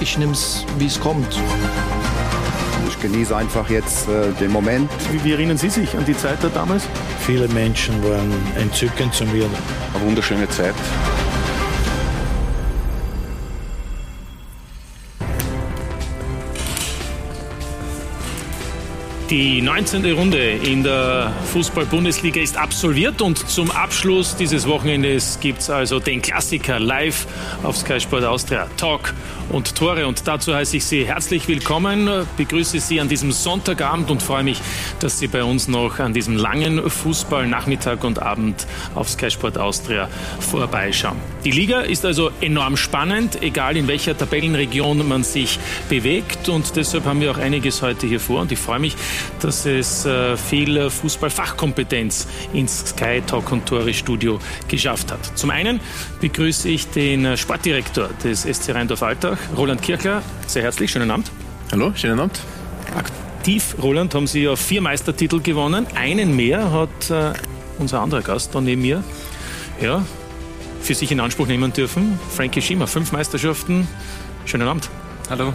Ich nehme es, wie es kommt. Ich genieße einfach jetzt äh, den Moment. Wie, wie, erinnern Sie sich an die Zeit da damals? Viele Menschen waren entzückend zu mir. Eine wunderschöne Zeit. Die 19. Runde in der Fußball-Bundesliga ist absolviert und zum Abschluss dieses Wochenendes gibt es also den Klassiker live auf Sky Sport Austria. Talk und Tore. Und dazu heiße ich Sie herzlich willkommen, begrüße Sie an diesem Sonntagabend und freue mich, dass Sie bei uns noch an diesem langen Fußballnachmittag und Abend auf Sky Sport Austria vorbeischauen. Die Liga ist also enorm spannend, egal in welcher Tabellenregion man sich bewegt. Und deshalb haben wir auch einiges heute hier vor. Und ich freue mich, dass es äh, viel Fußballfachkompetenz ins Sky Talk und Tore Studio geschafft hat. Zum einen begrüße ich den Sportdirektor des SC Rheindorf-Alter, Roland Kirchler. Sehr herzlich, schönen Abend. Hallo, schönen Abend. Aktiv, Roland, haben Sie ja vier Meistertitel gewonnen. Einen mehr hat äh, unser anderer Gast da neben mir ja, für sich in Anspruch nehmen dürfen. Frankie Schiemer, fünf Meisterschaften. Schönen Abend. Hallo.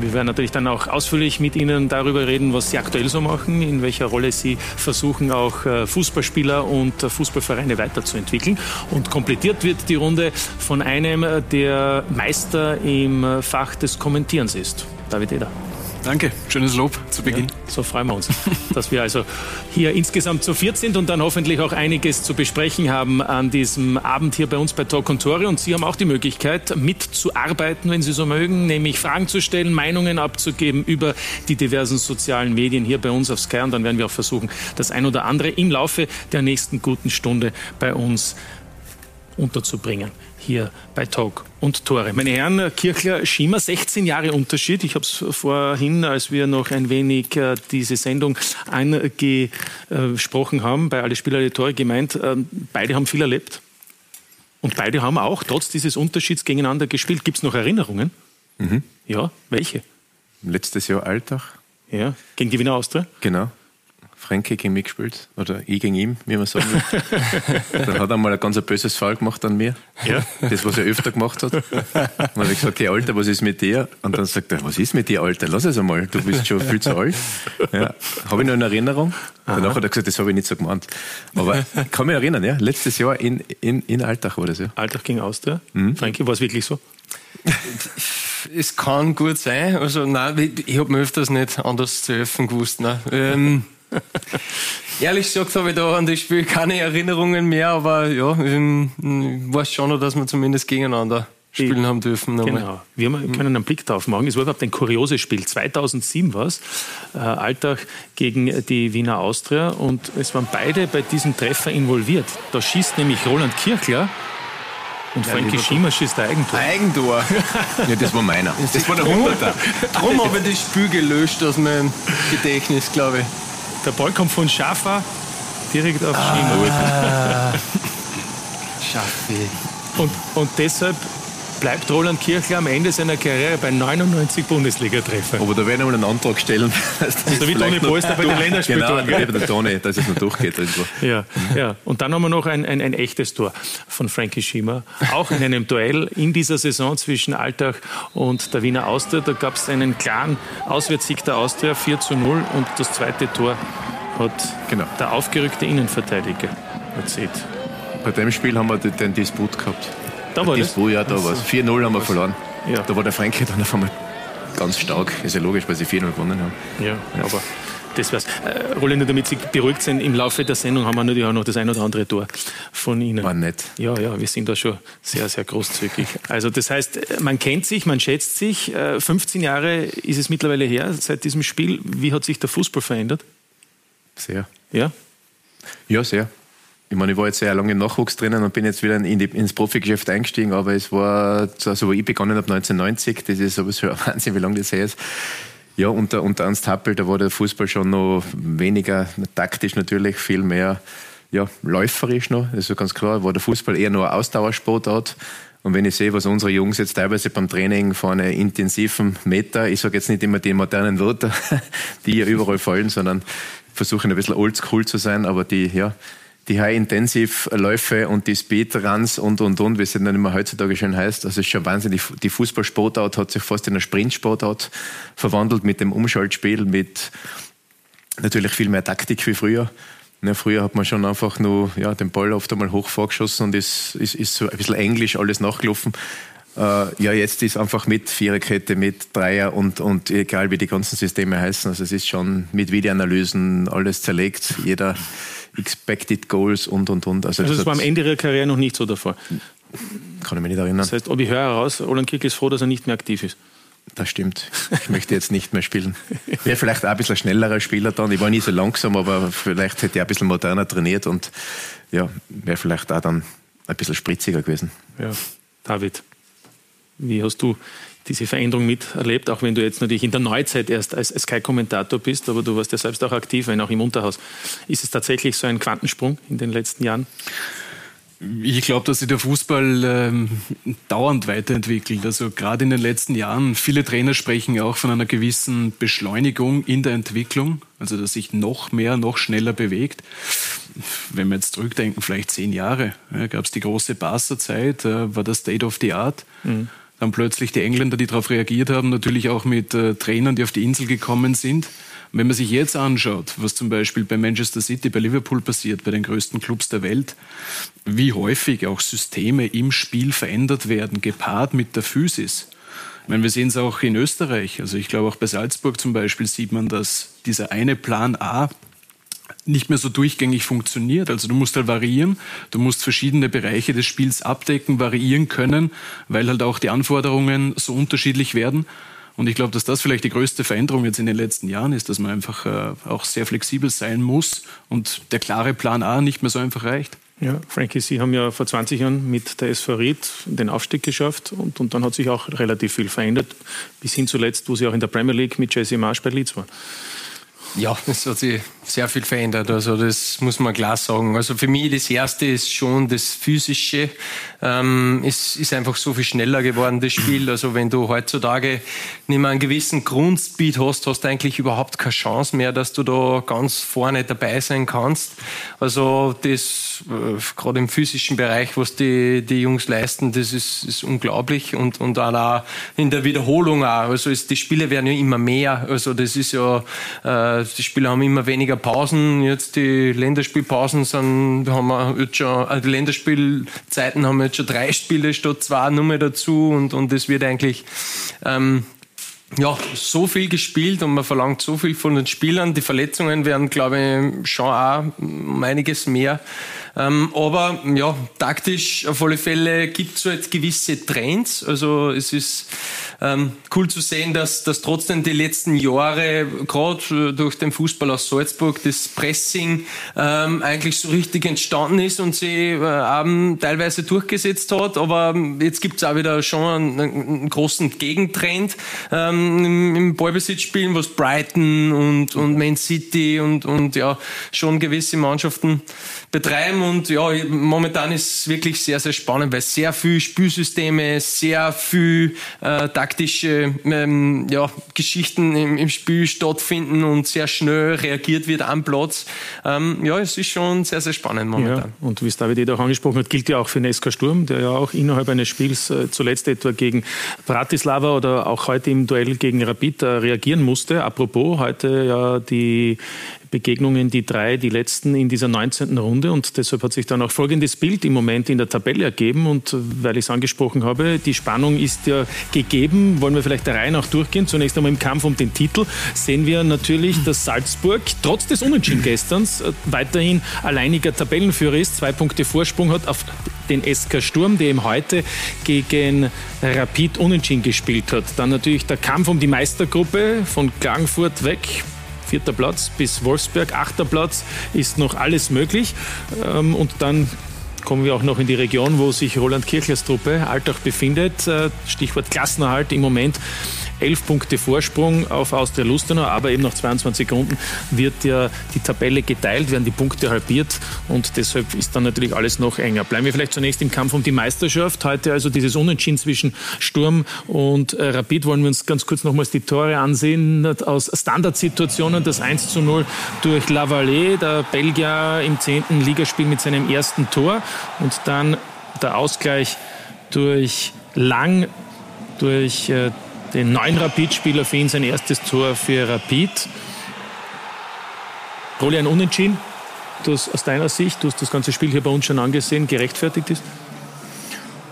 Wir werden natürlich dann auch ausführlich mit Ihnen darüber reden, was Sie aktuell so machen, in welcher Rolle Sie versuchen, auch äh, Fußballspieler und äh, Fußballvereine weiterzuentwickeln. Und komplettiert wird die Runde von einem, äh, der Meister im Fach des Kommentierens ist. David Eder. Danke, schönes Lob zu Beginn. Ja, so freuen wir uns, dass wir also hier insgesamt zu viert sind und dann hoffentlich auch einiges zu besprechen haben an diesem Abend hier bei uns bei Talk und Tore. Und Sie haben auch die Möglichkeit, mitzuarbeiten, wenn Sie so mögen, nämlich Fragen zu stellen, Meinungen abzugeben über die diversen sozialen Medien hier bei uns auf Sky. Und dann werden wir auch versuchen, das ein oder andere im Laufe der nächsten guten Stunde bei uns unterzubringen hier bei Talk und Tore. Meine Herren, Kirchler, Schiemer, 16 Jahre Unterschied. Ich habe es vorhin, als wir noch ein wenig äh, diese Sendung angesprochen haben, bei Alle Spieler, alle Tore gemeint, äh, beide haben viel erlebt. Und beide haben auch trotz dieses Unterschieds gegeneinander gespielt. Gibt es noch Erinnerungen? Mhm. Ja, welche? Letztes Jahr Alltag. Ja, gegen die Wiener Austria? Genau. Frankie gegen mich gespielt. Oder ich gegen ihn, wie man sagen will. Dann hat er mal ein ganz böses Fall gemacht an mir. Ja. Das, was er öfter gemacht hat. Und dann habe ich gesagt, hey Alter, was ist mit dir? Und dann sagt er, was ist mit dir, Alter? Lass es einmal, du bist schon viel zu alt. Ja. Habe ich noch in Erinnerung. Aha. Danach hat er gesagt, das habe ich nicht so gemeint. Aber ich kann mich erinnern, ja. Letztes Jahr in, in, in Alltag war das, ja. Alltag gegen Austria. Mhm. Frankie, war es wirklich so? Es kann gut sein. Also, nein, ich habe mir öfters nicht anders zu helfen gewusst. Nein. Ähm, Ehrlich gesagt habe ich da an das Spiel keine Erinnerungen mehr, aber ja, ich weiß schon noch, dass wir zumindest gegeneinander spielen haben dürfen. Genau. Wir können einen Blick darauf machen. Es war überhaupt ein kurioses Spiel. 2007 war es. Äh, Alltag gegen die Wiener Austria. Und es waren beide bei diesem Treffer involviert. Da schießt nämlich Roland Kirchler. Und Frankie Schiemer schießt Eigentor. Eigentor? ja, das war meiner. Das war der Hunderter. Darum habe ich das Spiel gelöscht aus meinem Gedächtnis, glaube ich. Der Ball kommt von Schaffer direkt auf ah. Schiemer. Schaffi. Und, und deshalb bleibt Roland Kirchler am Ende seiner Karriere bei 99 Bundesliga-Treffern. Aber da werden wir einen Antrag stellen. Das ist wie Toni Polster bei den Länderspieltoren. Genau, bei der Toni, dass es noch durchgeht. Also. Ja, ja, und dann haben wir noch ein, ein, ein echtes Tor von Frankie Schiemer. Auch in einem Duell in dieser Saison zwischen Alltag und der Wiener Austria. Da gab es einen klaren Auswärtssieg der Austria, 4 zu 0. Und das zweite Tor hat genau. der aufgerückte Innenverteidiger erzählt. Bei dem Spiel haben wir den Disput gehabt. Da war das? ja, da war es. 4-0 haben wir verloren. Ja. Da war der Franke dann auf einmal ganz stark. Ist ja logisch, weil sie 4-0 gewonnen haben. Ja, ja. aber das war's. Äh, Roland, damit Sie beruhigt sind, im Laufe der Sendung haben wir natürlich auch noch das ein oder andere Tor von Ihnen. War nett. Ja, ja, wir sind da schon sehr, sehr großzügig. Also das heißt, man kennt sich, man schätzt sich. 15 äh, Jahre ist es mittlerweile her seit diesem Spiel. Wie hat sich der Fußball verändert? Sehr. Ja? Ja, sehr. Ich meine, ich war jetzt sehr lange im Nachwuchs drinnen und bin jetzt wieder in die, ins Profigeschäft eingestiegen, aber es war, also wo ich begonnen habe, 1990, das ist sowieso ein Wahnsinn, wie lange das her ist. Ja, unter, unter Ernst Happel, da war der Fußball schon noch weniger taktisch natürlich, viel mehr ja, läuferisch noch. Also ganz klar, war der Fußball eher nur Ausdauersportart. Und wenn ich sehe, was unsere Jungs jetzt teilweise beim Training von einem intensiven Meter, ich sage jetzt nicht immer die modernen Wörter, die ja überall fallen, sondern versuchen ein bisschen oldschool zu sein, aber die, ja, die High-Intensive-Läufe und die Speed-Runs und, und, und, wie es dann immer heutzutage schon heißt. Also es ist schon wahnsinnig. Die Fußballsportart hat sich fast in eine Sprintsportart verwandelt mit dem Umschaltspiel, mit natürlich viel mehr Taktik wie früher. Ja, früher hat man schon einfach nur ja, den Ball oft einmal hoch vorgeschossen und ist, ist, ist so ein bisschen englisch alles nachgelaufen. Äh, ja, jetzt ist einfach mit Viererkette, mit Dreier und, und egal wie die ganzen Systeme heißen. Also es ist schon mit Videoanalysen alles zerlegt. Jeder Expected Goals und und und. Also, also das war am Ende Ihrer Karriere noch nicht so der Fall. Kann ich mich nicht erinnern. Das heißt, ob ich höre heraus, Roland Kick ist froh, dass er nicht mehr aktiv ist. Das stimmt. Ich möchte jetzt nicht mehr spielen. Wäre vielleicht auch ein bisschen schnellerer Spieler dann. Ich war nie so langsam, aber vielleicht hätte ich ein bisschen moderner trainiert und ja, wäre vielleicht auch dann ein bisschen spritziger gewesen. Ja, David, wie hast du diese Veränderung miterlebt, auch wenn du jetzt natürlich in der Neuzeit erst als Sky-Kommentator bist, aber du warst ja selbst auch aktiv, wenn auch im Unterhaus. Ist es tatsächlich so ein Quantensprung in den letzten Jahren? Ich glaube, dass sich der Fußball ähm, dauernd weiterentwickelt. Also gerade in den letzten Jahren, viele Trainer sprechen auch von einer gewissen Beschleunigung in der Entwicklung, also dass sich noch mehr, noch schneller bewegt. Wenn wir jetzt zurückdenken, vielleicht zehn Jahre, ja, gab es die große Barca-Zeit, äh, war das State of the Art. Mhm. Dann plötzlich die Engländer, die darauf reagiert haben, natürlich auch mit äh, Trainern, die auf die Insel gekommen sind. Wenn man sich jetzt anschaut, was zum Beispiel bei Manchester City, bei Liverpool passiert, bei den größten Clubs der Welt, wie häufig auch Systeme im Spiel verändert werden, gepaart mit der Physis. Ich meine, wir sehen es auch in Österreich. Also ich glaube auch bei Salzburg zum Beispiel sieht man, dass dieser eine Plan A nicht mehr so durchgängig funktioniert. Also du musst halt variieren, du musst verschiedene Bereiche des Spiels abdecken, variieren können, weil halt auch die Anforderungen so unterschiedlich werden. Und ich glaube, dass das vielleicht die größte Veränderung jetzt in den letzten Jahren ist, dass man einfach äh, auch sehr flexibel sein muss und der klare Plan A nicht mehr so einfach reicht. Ja, Frankie, Sie haben ja vor 20 Jahren mit der SV Ried den Aufstieg geschafft und, und dann hat sich auch relativ viel verändert, bis hin zuletzt, wo Sie auch in der Premier League mit Jesse Marsch bei Leeds waren. Ja, es hat sich sehr viel verändert. Also das muss man klar sagen. Also für mich das Erste ist schon das Physische. Ähm, es ist einfach so viel schneller geworden, das Spiel. Also wenn du heutzutage nicht mehr einen gewissen Grundspeed hast, hast du eigentlich überhaupt keine Chance mehr, dass du da ganz vorne dabei sein kannst. Also das, äh, gerade im physischen Bereich, was die, die Jungs leisten, das ist, ist unglaublich. Und, und auch in der Wiederholung auch. Also es, die Spiele werden ja immer mehr. Also das ist ja... Äh, die Spieler haben immer weniger Pausen. Jetzt die Länderspielpausen sind, haben wir jetzt schon, also die Länderspielzeiten haben wir jetzt schon drei Spiele statt zwei Nummer dazu und, und es wird eigentlich, ähm, ja, so viel gespielt und man verlangt so viel von den Spielern. Die Verletzungen werden, glaube ich, schon auch einiges mehr. Ähm, aber ja, taktisch auf alle Fälle gibt es halt gewisse Trends. Also es ist ähm, cool zu sehen, dass, dass trotzdem die letzten Jahre, gerade durch den Fußball aus Salzburg, das Pressing ähm, eigentlich so richtig entstanden ist und sie äh, teilweise durchgesetzt hat. Aber jetzt gibt es auch wieder schon einen, einen großen Gegentrend ähm, im, im Ballbesitzspielen, was Brighton und, und Man City und, und ja schon gewisse Mannschaften betreiben und ja, momentan ist es wirklich sehr, sehr spannend, weil sehr viel Spielsysteme, sehr viel äh, taktische ähm, ja, Geschichten im, im, Spiel stattfinden und sehr schnell reagiert wird am Platz. Ähm, ja, es ist schon sehr, sehr spannend momentan. Ja, und wie es David auch angesprochen hat, gilt ja auch für Neska Sturm, der ja auch innerhalb eines Spiels äh, zuletzt etwa gegen Bratislava oder auch heute im Duell gegen Rapid äh, reagieren musste. Apropos, heute ja die Begegnungen, die drei, die letzten in dieser 19. Runde. Und deshalb hat sich dann auch folgendes Bild im Moment in der Tabelle ergeben. Und weil ich es angesprochen habe, die Spannung ist ja gegeben. Wollen wir vielleicht der Reihe nach durchgehen? Zunächst einmal im Kampf um den Titel sehen wir natürlich, dass Salzburg trotz des Unentschieden gestern äh, weiterhin alleiniger Tabellenführer ist, zwei Punkte Vorsprung hat auf den SK Sturm, der eben heute gegen Rapid Unentschieden gespielt hat. Dann natürlich der Kampf um die Meistergruppe von Klagenfurt weg vierter Platz, bis Wolfsberg, achter Platz, ist noch alles möglich. Ähm, und dann kommen wir auch noch in die Region, wo sich Roland Kirchlers Truppe Altach befindet. Äh, Stichwort Klassenerhalt im Moment. 11 Punkte Vorsprung auf Austria Lustenau, aber eben nach 22 Runden wird ja die Tabelle geteilt, werden die Punkte halbiert und deshalb ist dann natürlich alles noch enger. Bleiben wir vielleicht zunächst im Kampf um die Meisterschaft. Heute also dieses Unentschieden zwischen Sturm und äh, Rapid. Wollen wir uns ganz kurz nochmals die Tore ansehen aus Standardsituationen. Das 1 zu 0 durch Lavallee, der Belgier im 10. Ligaspiel mit seinem ersten Tor und dann der Ausgleich durch Lang, durch äh, den neuen Rapid-Spieler für ihn sein erstes Tor für Rapid. Ein Unentschieden, das aus deiner Sicht, du hast das ganze Spiel hier bei uns schon angesehen, gerechtfertigt ist?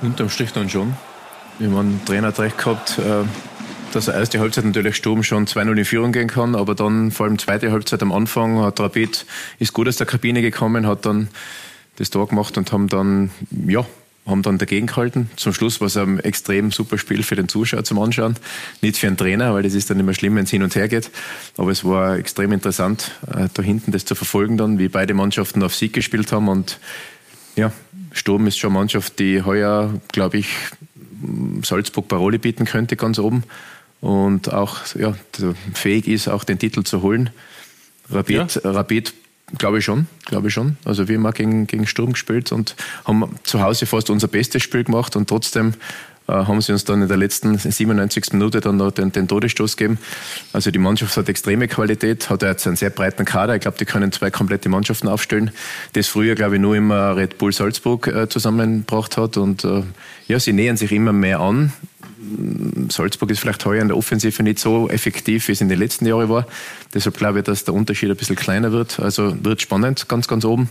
Unterm Strich dann schon. Wir haben einen Trainer hat recht gehabt, äh, dass er erste Halbzeit natürlich Sturm schon 2-0 in Führung gehen kann, aber dann vor allem zweite Halbzeit am Anfang hat Rapid, ist gut aus der Kabine gekommen, hat dann das Tor gemacht und haben dann, ja, haben dann dagegen gehalten. Zum Schluss war es ein extrem super Spiel für den Zuschauer zum Anschauen. Nicht für einen Trainer, weil das ist dann immer schlimm, wenn es hin und her geht. Aber es war extrem interessant, äh, da hinten das zu verfolgen dann, wie beide Mannschaften auf Sieg gespielt haben. Und ja, Sturm ist schon eine Mannschaft, die heuer, glaube ich, Salzburg Paroli bieten könnte, ganz oben. Und auch ja, fähig ist, auch den Titel zu holen. Rapid, ja. Rapid Glaube ich schon, glaube ich schon. Also wir haben auch gegen, gegen Sturm gespielt und haben zu Hause fast unser bestes Spiel gemacht und trotzdem äh, haben sie uns dann in der letzten 97. Minute dann noch den, den Todesstoß gegeben. Also die Mannschaft hat extreme Qualität, hat jetzt einen sehr breiten Kader. Ich glaube, die können zwei komplette Mannschaften aufstellen. Das früher, glaube ich, nur immer Red Bull Salzburg äh, zusammengebracht hat. Und äh, ja, sie nähern sich immer mehr an. Salzburg ist vielleicht heuer in der Offensive nicht so effektiv, wie es in den letzten Jahren war. Deshalb glaube ich, dass der Unterschied ein bisschen kleiner wird. Also wird spannend, ganz, ganz oben.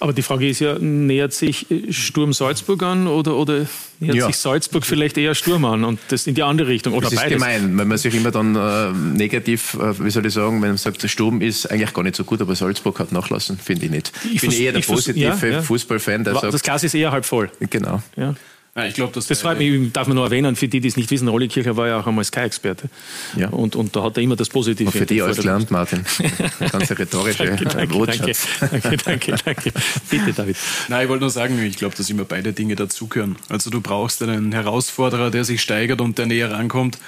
Aber die Frage ist ja, nähert sich Sturm Salzburg an oder, oder nähert ja. sich Salzburg vielleicht eher Sturm an und das in die andere Richtung? Oder das ist beides? gemein, wenn man sich immer dann äh, negativ, äh, wie soll ich sagen, wenn man sagt, der Sturm ist eigentlich gar nicht so gut, aber Salzburg hat nachlassen, finde ich nicht. Ich, ich bin eher der positive ja, ja. Fußballfan, der das sagt... Glas ist eher halb voll. Genau. Ja. Ja, ich glaube, das, das freut mich, darf man nur erwähnen, für die, die es nicht wissen, Rolli Kircher war ja auch einmal Sky-Experte. Ja. Und, und da hat er immer das Positive. Und für die alles gelernt, Martin. Ganz rhetorische danke, danke, danke, danke, danke, Bitte, David. Nein, ich wollte nur sagen, ich glaube, dass immer beide Dinge dazugehören. Also du brauchst einen Herausforderer, der sich steigert und der näher rankommt.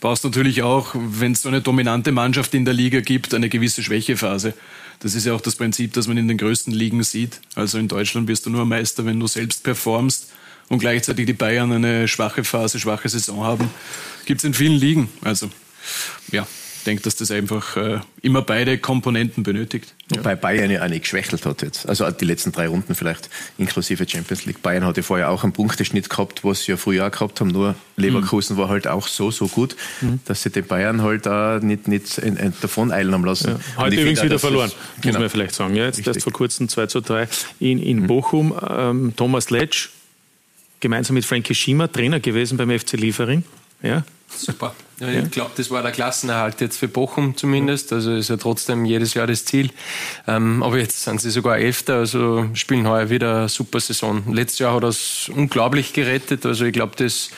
Brauchst natürlich auch, wenn es so eine dominante Mannschaft in der Liga gibt, eine gewisse Schwächephase. Das ist ja auch das Prinzip, das man in den größten Ligen sieht. Also in Deutschland wirst du nur Meister, wenn du selbst performst und gleichzeitig die Bayern eine schwache Phase, schwache Saison haben, gibt es in vielen Ligen. Also ja, ich denke, dass das einfach äh, immer beide Komponenten benötigt. Ja. Wobei Bayern ja auch nicht geschwächelt hat jetzt. Also die letzten drei Runden vielleicht, inklusive Champions League. Bayern hatte vorher auch einen Punkteschnitt gehabt, was sie ja früher auch gehabt haben. Nur Leverkusen mhm. war halt auch so, so gut, mhm. dass sie den Bayern halt auch nicht, nicht in, in, davon eilen haben lassen. Ja. Heute übrigens wieder verloren, muss genau. man vielleicht sagen. Ja, jetzt erst vor kurzem 2 zu 3 in, in mhm. Bochum. Ähm, Thomas Letsch gemeinsam mit Frankie Schima Trainer gewesen beim FC Liefering. Ja. Super. Ja, ich glaube, das war der Klassenerhalt jetzt für Bochum zumindest. Also ist ja trotzdem jedes Jahr das Ziel. Ähm, aber jetzt sind sie sogar Elfter, also spielen heuer wieder eine super Saison. Letztes Jahr hat es unglaublich gerettet. Also ich glaube, das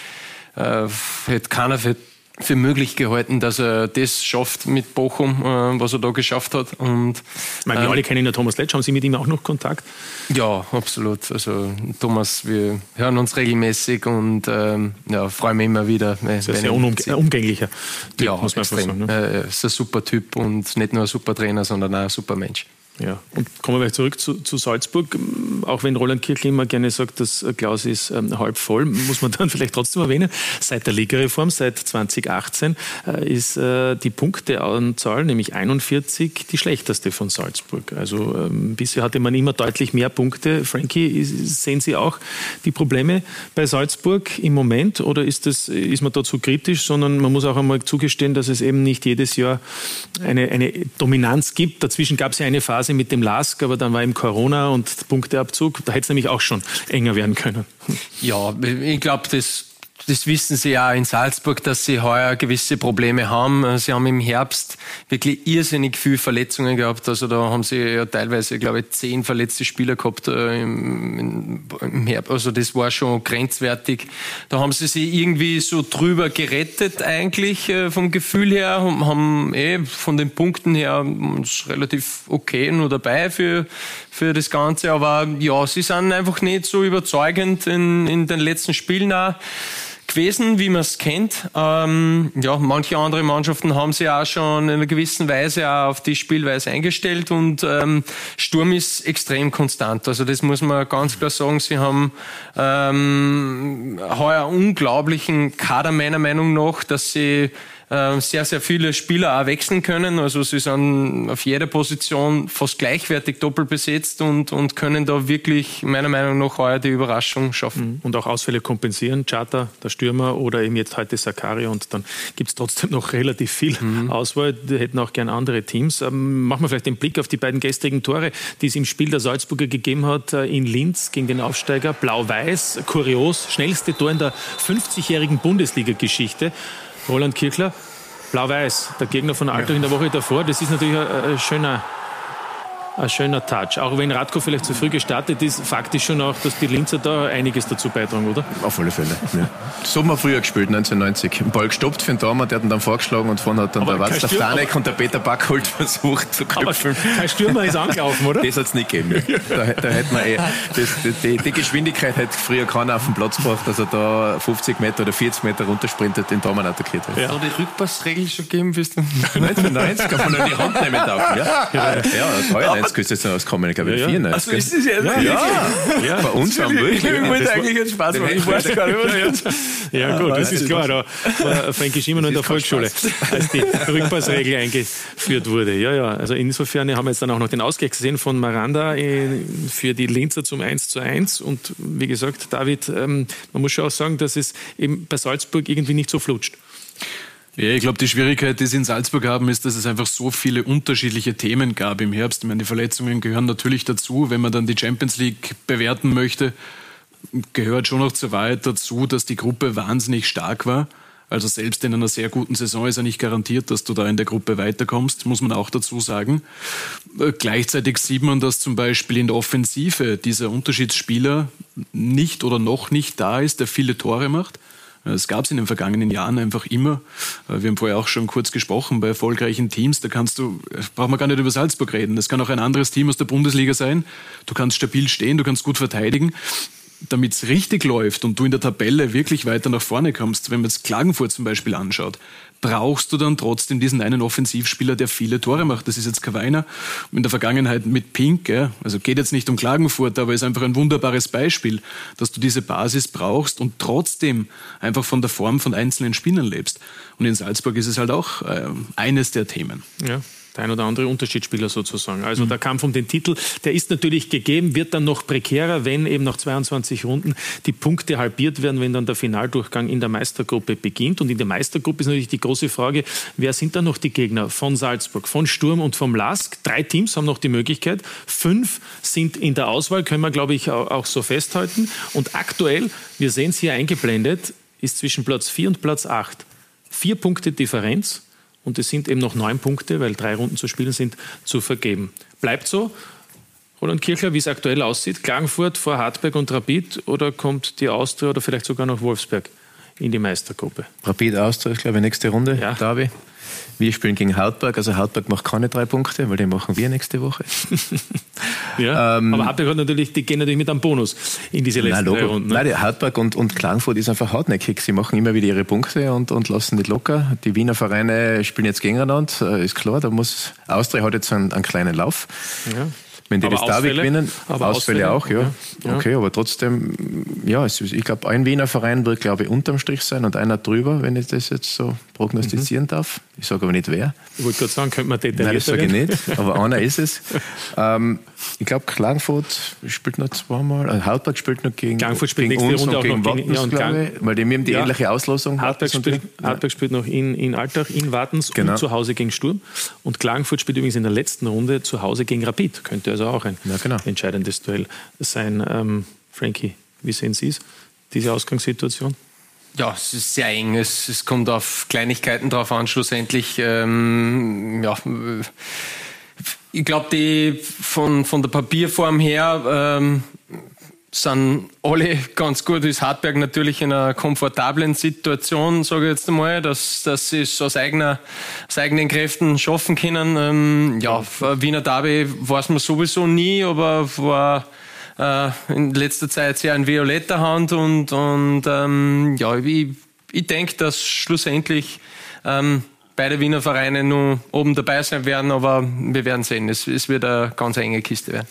äh, hätte keiner für für möglich gehalten, dass er das schafft mit Bochum, äh, was er da geschafft hat. Und, ich meine, wir ähm, alle kennen ja Thomas Letsch. Haben Sie mit ihm auch noch Kontakt? Ja, absolut. Also Thomas, wir hören uns regelmäßig und ähm, ja, freuen mich immer wieder. Äh, sehr, sehr umgänglicher Typ, ja, muss man extrem. sagen. Ne? Er ist ein super Typ und nicht nur ein super Trainer, sondern auch ein super Mensch. Ja, und kommen wir zurück zu, zu, Salzburg. Auch wenn Roland Kirchli immer gerne sagt, das Glas ist ähm, halb voll, muss man dann vielleicht trotzdem erwähnen. Seit der Ligareform, seit 2018, äh, ist äh, die Punkteanzahl, nämlich 41, die schlechteste von Salzburg. Also ähm, bisher hatte man immer deutlich mehr Punkte. Frankie, sehen Sie auch die Probleme bei Salzburg im Moment oder ist, das, ist man da zu kritisch, sondern man muss auch einmal zugestehen, dass es eben nicht jedes Jahr eine, eine Dominanz gibt. Dazwischen gab es ja eine Phase, Phase mit dem LASK, aber dann war eben Corona und Punkteabzug. Da hätte es nämlich auch schon enger werden können. Ja, ich glaube, das das wissen Sie ja in Salzburg, dass Sie heuer gewisse Probleme haben. Sie haben im Herbst wirklich irrsinnig viel Verletzungen gehabt. Also da haben Sie ja teilweise, glaube ich, zehn verletzte Spieler gehabt äh, im, im Herbst. Also das war schon grenzwertig. Da haben Sie sich irgendwie so drüber gerettet eigentlich äh, vom Gefühl her, haben eh von den Punkten her relativ okay nur dabei für, für das Ganze. Aber ja, Sie sind einfach nicht so überzeugend in, in den letzten Spielen auch gewesen, wie man es kennt. Ähm, ja, manche andere Mannschaften haben sich auch schon in einer gewissen Weise auch auf die Spielweise eingestellt und ähm, Sturm ist extrem konstant. Also das muss man ganz klar sagen. Sie haben ähm, heuer unglaublichen Kader meiner Meinung nach, dass sie äh, sehr, sehr viele Spieler auch wechseln können. Also sie sind auf jeder Position fast gleichwertig doppelt besetzt und, und können da wirklich meiner Meinung nach heuer die Überraschung schaffen. Mhm. Und auch Ausfälle kompensieren, Charter, der Stürmer oder eben jetzt heute Sakari und dann gibt es trotzdem noch relativ viel mhm. Auswahl. Wir hätten auch gern andere Teams. Ähm, machen wir vielleicht den Blick auf die beiden gestrigen Tore, die es im Spiel der Salzburger gegeben hat äh, in Linz gegen den Aufsteiger. Blau-Weiß, kurios, schnellste Tor in der 50-jährigen Bundesliga-Geschichte. Roland Kirchler, Blau-Weiß, der Gegner von ja. in der Woche davor. Das ist natürlich ein, ein schöner ein schöner Touch. Auch wenn Radko vielleicht zu früh gestartet ist, Fakt ist schon auch, dass die Linzer da einiges dazu beitragen, oder? Auf alle Fälle. Ja. So haben wir früher gespielt, 1990. Ein Ball gestoppt für den Tormann, der hat ihn dann vorgeschlagen und vorne hat dann aber der Watz, der Stanek und der Peter Backholt versucht zu köpfen. Aber kein Stürmer ist angelaufen, oder? Das hat es nicht gegeben. Ja. Da, da hätte man eh, das, die, die, Geschwindigkeit hätte früher keiner auf den Platz gebracht, dass er da 50 Meter oder 40 Meter runtersprintet, den Tormann attackiert hat. Ja. Hat die Rückpassregel schon gegeben? 1990 kann man nur die Hand nehmen darf. Ja, ja, ja, ja jetzt könnte es jetzt rauskommen, ich glaube ich, ja, 94. Also ist das jetzt ja, ja, ja. Bei uns haben wir. Ich wollte eigentlich jetzt Spaß machen. Ich weiß gar nicht, Ja, gut, das ist klar. Da war Frankie Schimmer noch in der Volksschule, als die Rückpassregel eingeführt wurde. Ja, ja. Also insofern haben wir jetzt dann auch noch den Ausgleich gesehen von Maranda für die Linzer zum 1 zu 1. Und wie gesagt, David, ähm, man muss schon auch sagen, dass es eben bei Salzburg irgendwie nicht so flutscht. Ja, ich glaube, die Schwierigkeit, die sie in Salzburg haben, ist, dass es einfach so viele unterschiedliche Themen gab im Herbst. Ich meine, die Verletzungen gehören natürlich dazu. Wenn man dann die Champions League bewerten möchte, gehört schon noch zur Wahrheit dazu, dass die Gruppe wahnsinnig stark war. Also selbst in einer sehr guten Saison ist ja nicht garantiert, dass du da in der Gruppe weiterkommst, muss man auch dazu sagen. Äh, gleichzeitig sieht man, dass zum Beispiel in der Offensive dieser Unterschiedsspieler nicht oder noch nicht da ist, der viele Tore macht. Das gab es in den vergangenen Jahren einfach immer. Äh, wir haben vorher auch schon kurz gesprochen, bei erfolgreichen Teams, da kannst du, braucht man gar nicht über Salzburg reden. Das kann auch ein anderes Team aus der Bundesliga sein. Du kannst stabil stehen, du kannst gut verteidigen damit es richtig läuft und du in der Tabelle wirklich weiter nach vorne kommst, wenn man jetzt Klagenfurt zum Beispiel anschaut, brauchst du dann trotzdem diesen einen Offensivspieler, der viele Tore macht. Das ist jetzt Kawainer. In der Vergangenheit mit Pink, ja, also geht jetzt nicht um Klagenfurt, aber ist einfach ein wunderbares Beispiel, dass du diese Basis brauchst und trotzdem einfach von der Form von einzelnen Spielern lebst. Und in Salzburg ist es halt auch äh, eines der Themen. Ja der ein oder andere Unterschiedsspieler sozusagen. Also mhm. der Kampf um den Titel, der ist natürlich gegeben, wird dann noch prekärer, wenn eben nach 22 Runden die Punkte halbiert werden, wenn dann der Finaldurchgang in der Meistergruppe beginnt. Und in der Meistergruppe ist natürlich die große Frage, wer sind da noch die Gegner von Salzburg, von Sturm und vom LASK? Drei Teams haben noch die Möglichkeit. Fünf sind in der Auswahl, können wir, glaube ich, auch so festhalten. Und aktuell, wir sehen es hier eingeblendet, ist zwischen Platz 4 und Platz 8 vier Punkte Differenz und es sind eben noch neun Punkte, weil drei Runden zu spielen sind, zu vergeben. Bleibt so. Roland Kirchler, wie es aktuell aussieht, Klagenfurt vor Hartberg und Rapid oder kommt die Austria oder vielleicht sogar noch Wolfsberg in die Meistergruppe? Rapid Austria, ich glaube, nächste Runde, ja. Derby. Wir spielen gegen Hartberg, also Hartberg macht keine drei Punkte, weil den machen wir nächste Woche. ja, ähm, aber Hartberg hat natürlich, die gehen natürlich mit einem Bonus in diese letzten nein, drei Runden. Ne? Nein, Hartberg und, und Klagenfurt ist einfach hartnäckig. Sie machen immer wieder ihre Punkte und, und lassen nicht locker. Die Wiener Vereine spielen jetzt gegeneinander, äh, ist klar, da muss, Austria hat jetzt einen, einen kleinen Lauf. Ja. Wenn die aber das Derby gewinnen, aber Ausfälle, Ausfälle auch, ja. ja. Okay, aber trotzdem, ja, ich glaube, ein Wiener Verein wird, glaube ich, unterm Strich sein und einer drüber, wenn ich das jetzt so prognostizieren mhm. darf. Ich sage aber nicht wer. Ich wollte gerade sagen, könnte man detailliert Nein, das sage ich nicht, aber einer ist es. Ähm, ich glaube, Klagenfurt spielt noch zweimal, also Hartberg spielt noch gegen, Klagenfurt spielt gegen nächste Runde auch gegen Wattens, ja, glaube ich, weil die haben die ja. ähnliche Auslosung. Hartberg, spielt, Hartberg spielt noch in, in Altach, in Wartens genau. und zu Hause gegen Sturm. Und Klagenfurt spielt übrigens in der letzten Runde zu Hause gegen Rapid. Könnte also auch ein ja, genau. entscheidendes Duell sein. Ähm, Frankie, wie sehen Sie es, diese Ausgangssituation? Ja, es ist sehr eng. Es, es kommt auf Kleinigkeiten drauf an, schlussendlich. Ähm, ja, ich glaube, die von, von der Papierform her ähm, sind alle ganz gut. Ist Hartberg natürlich in einer komfortablen Situation, sage ich jetzt einmal, dass, dass sie es aus, eigener, aus eigenen Kräften schaffen können. Ähm, ja, Wiener Derby weiß man sowieso nie, aber war äh, in letzter Zeit sehr ein violetter Hand und, und ähm, ja, ich, ich denke, dass schlussendlich ähm, beide Wiener Vereine nur oben dabei sein werden, aber wir werden sehen. Es, es wird eine ganz enge Kiste werden.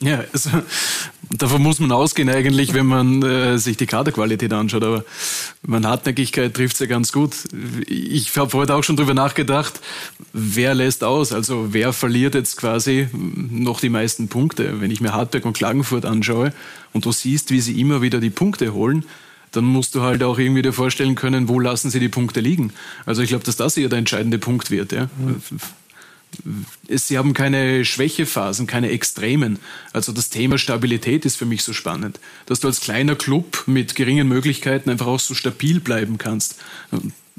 Ja, also, davon muss man ausgehen eigentlich, wenn man äh, sich die Kaderqualität anschaut. Aber man Hartnäckigkeit trifft ja ganz gut. Ich habe heute auch schon drüber nachgedacht, wer lässt aus? Also wer verliert jetzt quasi noch die meisten Punkte? Wenn ich mir Hartberg und Klagenfurt anschaue und du siehst, wie sie immer wieder die Punkte holen, dann musst du halt auch irgendwie dir vorstellen können, wo lassen sie die Punkte liegen. Also ich glaube, dass das eher der entscheidende Punkt wird. Ja? Mhm sie haben keine Schwächephasen, keine Extremen. Also das Thema Stabilität ist für mich so spannend, dass du als kleiner Club mit geringen Möglichkeiten einfach auch so stabil bleiben kannst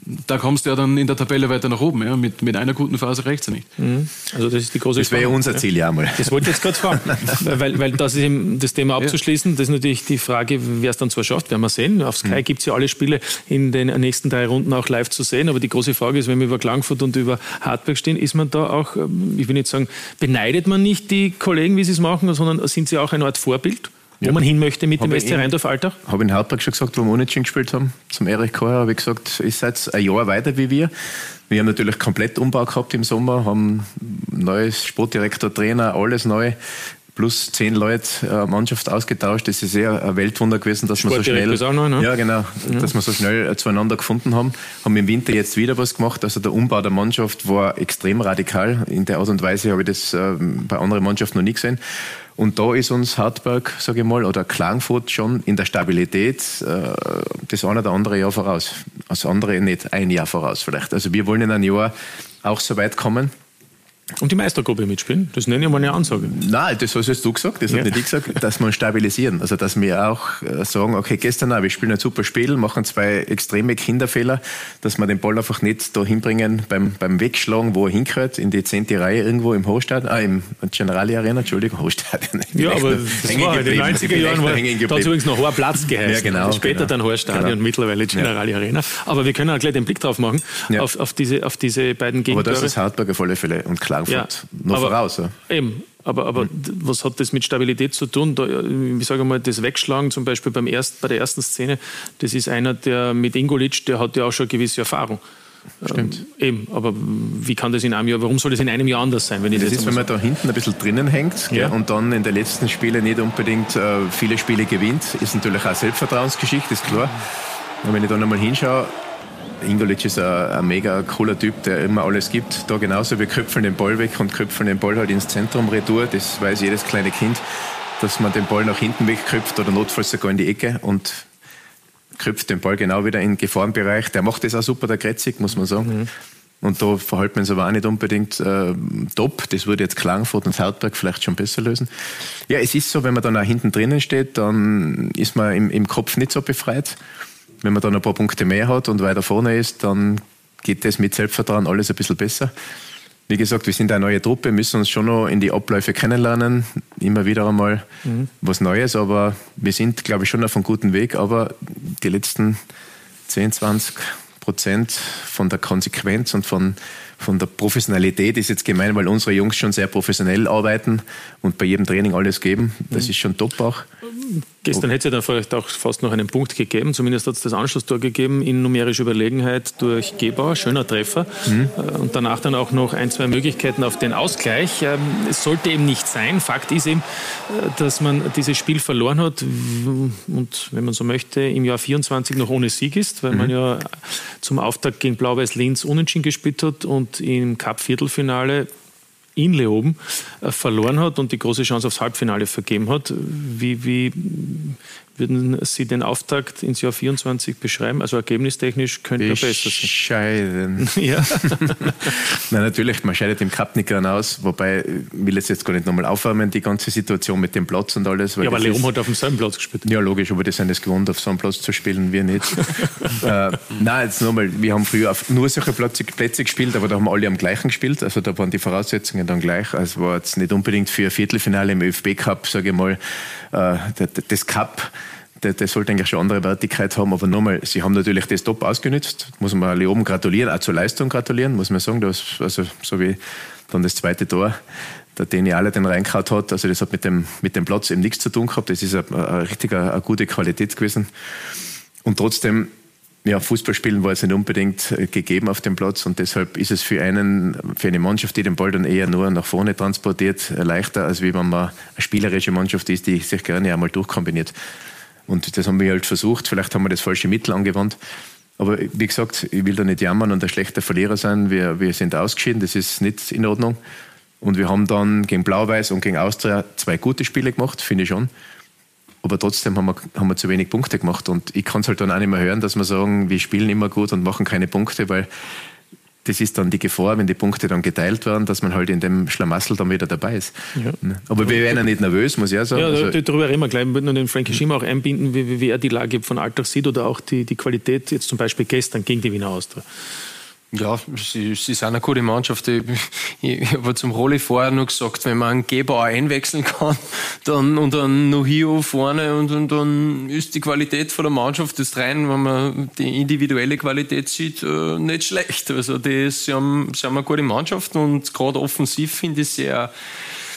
da kommst du ja dann in der Tabelle weiter nach oben. Ja? Mit, mit einer guten Phase reicht es ja nicht. Mhm. Also das ist die große Das wäre ja unser Ziel, ja mal. Das wollte ich jetzt gerade fragen. weil, weil das ist eben das Thema abzuschließen. Das ist natürlich die Frage, wer es dann zwar schafft, werden wir sehen. Auf Sky mhm. gibt es ja alle Spiele in den nächsten drei Runden auch live zu sehen. Aber die große Frage ist, wenn wir über Klangfurt und über Hartberg stehen, ist man da auch, ähm, ich will nicht sagen, beneidet man nicht die Kollegen, wie sie es machen, sondern sind sie auch eine Art Vorbild? Wo ja. man hin möchte mit hab dem SC Rheindorf-Alltag? Habe in Hartberg schon gesagt, wo wir Unentschieden gespielt haben, zum Erich Kocher, habe ich gesagt, ihr seid ein Jahr weiter wie wir. Wir haben natürlich komplett Umbau gehabt im Sommer, haben neues Sportdirektor, Trainer, alles neu plus zehn Leute äh, Mannschaft ausgetauscht. Das ist eher ein Weltwunder gewesen, dass wir so schnell, ist auch neu, ne? ja genau, ja. dass wir so schnell äh, zueinander gefunden haben. Haben im Winter jetzt wieder was gemacht. Also der Umbau der Mannschaft war extrem radikal. In der Art und Weise habe ich das äh, bei anderen Mannschaften noch nie gesehen. Und da ist uns Hartberg, sage ich mal, oder Klagenfurt schon in der Stabilität äh, das eine oder andere Jahr voraus. Das andere nicht ein Jahr voraus vielleicht. Also wir wollen in einem Jahr auch so weit kommen, und die Meistergruppe mitspielen? Das nenne ich mal eine Ansage. Nein, das hast jetzt du gesagt, das ja. hat nicht ich gesagt, dass wir stabilisieren. Also, dass wir auch äh, sagen, okay, gestern auch, wir spielen ein super Spiel, machen zwei extreme Kinderfehler, dass wir den Ball einfach nicht da hinbringen beim, beim Wegschlagen, wo er hingehört, in die zehnte Reihe irgendwo im Hofstadion, ah, im Generali Arena, Entschuldigung, Hofstadion. Ja, aber das war halt in den 90er Jahren, war, da hat es übrigens noch hoher Platz geheißen. Ja, genau. Später genau. dann Hofstadion, genau. mittlerweile Generali ja. Arena. Aber wir können auch gleich den Blick drauf machen, ja. auf, auf, diese, auf diese beiden Gegentore. Aber das ist Hartberg auf alle Fälle und Klagenfurt. Ja noch aber, voraus. Ja. Eben. Aber, aber hm. was hat das mit Stabilität zu tun? Da, ich sage mal, das Wegschlagen zum Beispiel beim erst, bei der ersten Szene, das ist einer, der mit Ingolic, der hat ja auch schon gewisse Erfahrung. Stimmt. Ähm, eben, aber wie kann das in einem Jahr, warum soll das in einem Jahr anders sein? Wenn ich das, das ist, wenn man da hinten ein bisschen drinnen hängt ja. und dann in den letzten Spielen nicht unbedingt äh, viele Spiele gewinnt, ist natürlich auch Selbstvertrauensgeschichte, ist klar. Und wenn ich da nochmal hinschaue, Ingolic ist ein, mega cooler Typ, der immer alles gibt. Da genauso, wir köpfeln den Ball weg und köpfeln den Ball halt ins Zentrum retour. Das weiß jedes kleine Kind, dass man den Ball nach hinten wegköpft oder notfalls sogar in die Ecke und köpft den Ball genau wieder in den Gefahrenbereich. Der macht das auch super, der Kretzig, muss man sagen. Mhm. Und da verhält man sich aber auch nicht unbedingt äh, top. Das würde jetzt Klagenfurt und Hautberg vielleicht schon besser lösen. Ja, es ist so, wenn man dann auch hinten drinnen steht, dann ist man im, im Kopf nicht so befreit. Wenn man dann ein paar Punkte mehr hat und weiter vorne ist, dann geht das mit Selbstvertrauen alles ein bisschen besser. Wie gesagt, wir sind eine neue Truppe, müssen uns schon noch in die Abläufe kennenlernen, immer wieder einmal mhm. was Neues, aber wir sind, glaube ich, schon auf einem guten Weg, aber die letzten 10, 20 Prozent von der Konsequenz und von, von der Professionalität ist jetzt gemein, weil unsere Jungs schon sehr professionell arbeiten und bei jedem Training alles geben. Das mhm. ist schon top auch. Gestern hätte es ja dann vielleicht auch fast noch einen Punkt gegeben. Zumindest hat es das Anschlusstor gegeben in numerischer Überlegenheit durch Gebauer. Schöner Treffer. Mhm. Äh, und danach dann auch noch ein, zwei Möglichkeiten auf den Ausgleich. Ähm, es sollte eben nicht sein. Fakt ist eben, äh, dass man dieses Spiel verloren hat und, wenn man so möchte, im Jahr 24 noch ohne Sieg ist, weil mhm. man ja zum Auftakt gegen Blau-Weiß Linz unentschieden gespielt hat und im Cup-Viertelfinale in Leoben äh, verloren hat und die große Chance aufs Halbfinale vergeben hat. Wie, wie, Würden Sie den Auftakt ins Jahr 24 beschreiben? Also ergebnistechnisch könnte er besser sein. Bescheiden. Ja. Nein, natürlich, man scheidet im Cup nicht gern aus, wobei ich will es jetzt gar nicht nochmal aufwärmen, die ganze Situation mit dem Platz und alles. ja, aber ist, hat auf demselben Platz gespielt. Ja, logisch, aber die sind es gewohnt, auf so einem Platz zu spielen, wir nicht. äh, nein, jetzt nochmal, wir haben früher auf nur solche Plätze, Plätze gespielt, aber da haben alle am gleichen gespielt, also da waren die Voraussetzungen dann gleich. Also war jetzt nicht unbedingt für ein Viertelfinale im ÖFB Cup, sage ich mal, äh, das Cup das sollte eigentlich schon andere Wertigkeit haben. Aber nochmal, sie haben natürlich das top ausgenützt. Muss man Leoben gratulieren, auch zur Leistung gratulieren, muss man sagen. Das, also, so wie dann das zweite Tor, der Deniale den reingehauen hat. Also, das hat mit dem, mit dem Platz eben nichts zu tun gehabt. Das ist eine, richtig eine, gute Qualität gewesen. Und trotzdem, ja, Fußballspielen war jetzt nicht unbedingt gegeben auf dem Platz und deshalb ist es für einen, für eine Mannschaft, die den Ball dann eher nur nach vorne transportiert, leichter, als wenn man eine spielerische Mannschaft ist, die sich gerne einmal durchkombiniert. Und das haben wir halt versucht. Vielleicht haben wir das falsche Mittel angewandt. Aber wie gesagt, ich will da nicht jammern und ein schlechter Verlierer sein. Wir, wir sind ausgeschieden, das ist nicht in Ordnung. Und wir haben dann gegen Blau-Weiß und gegen Austria zwei gute Spiele gemacht, finde ich schon. Aber trotzdem haben wir, haben wir zu wenig Punkte gemacht. Und ich kann es halt dann auch nicht mehr hören, dass wir sagen, wir spielen immer gut und machen keine Punkte, weil das ist dann die Gefahr, wenn die Punkte dann geteilt werden, dass man halt in dem Schlamassel dann wieder dabei ist. Ja. Aber wir werden ja nicht nervös, muss ich auch sagen. Ja, also, darüber reden wir gleich. Ich würde nur den Frankie Schimmer auch einbinden, wie, wie er die Lage von Alltag sieht oder auch die, die Qualität jetzt zum Beispiel gestern gegen die Wiener Austria. Ja, sie, sie sind eine gute Mannschaft. Ich, ich habe zum Rolli vorher noch gesagt, wenn man einen Geber einwechseln kann dann, und dann noch hier vorne und, und dann ist die Qualität von der Mannschaft, das rein, wenn man die individuelle Qualität sieht, äh, nicht schlecht. Also die, sie, haben, sie haben eine gute Mannschaft und gerade offensiv finde ich sehr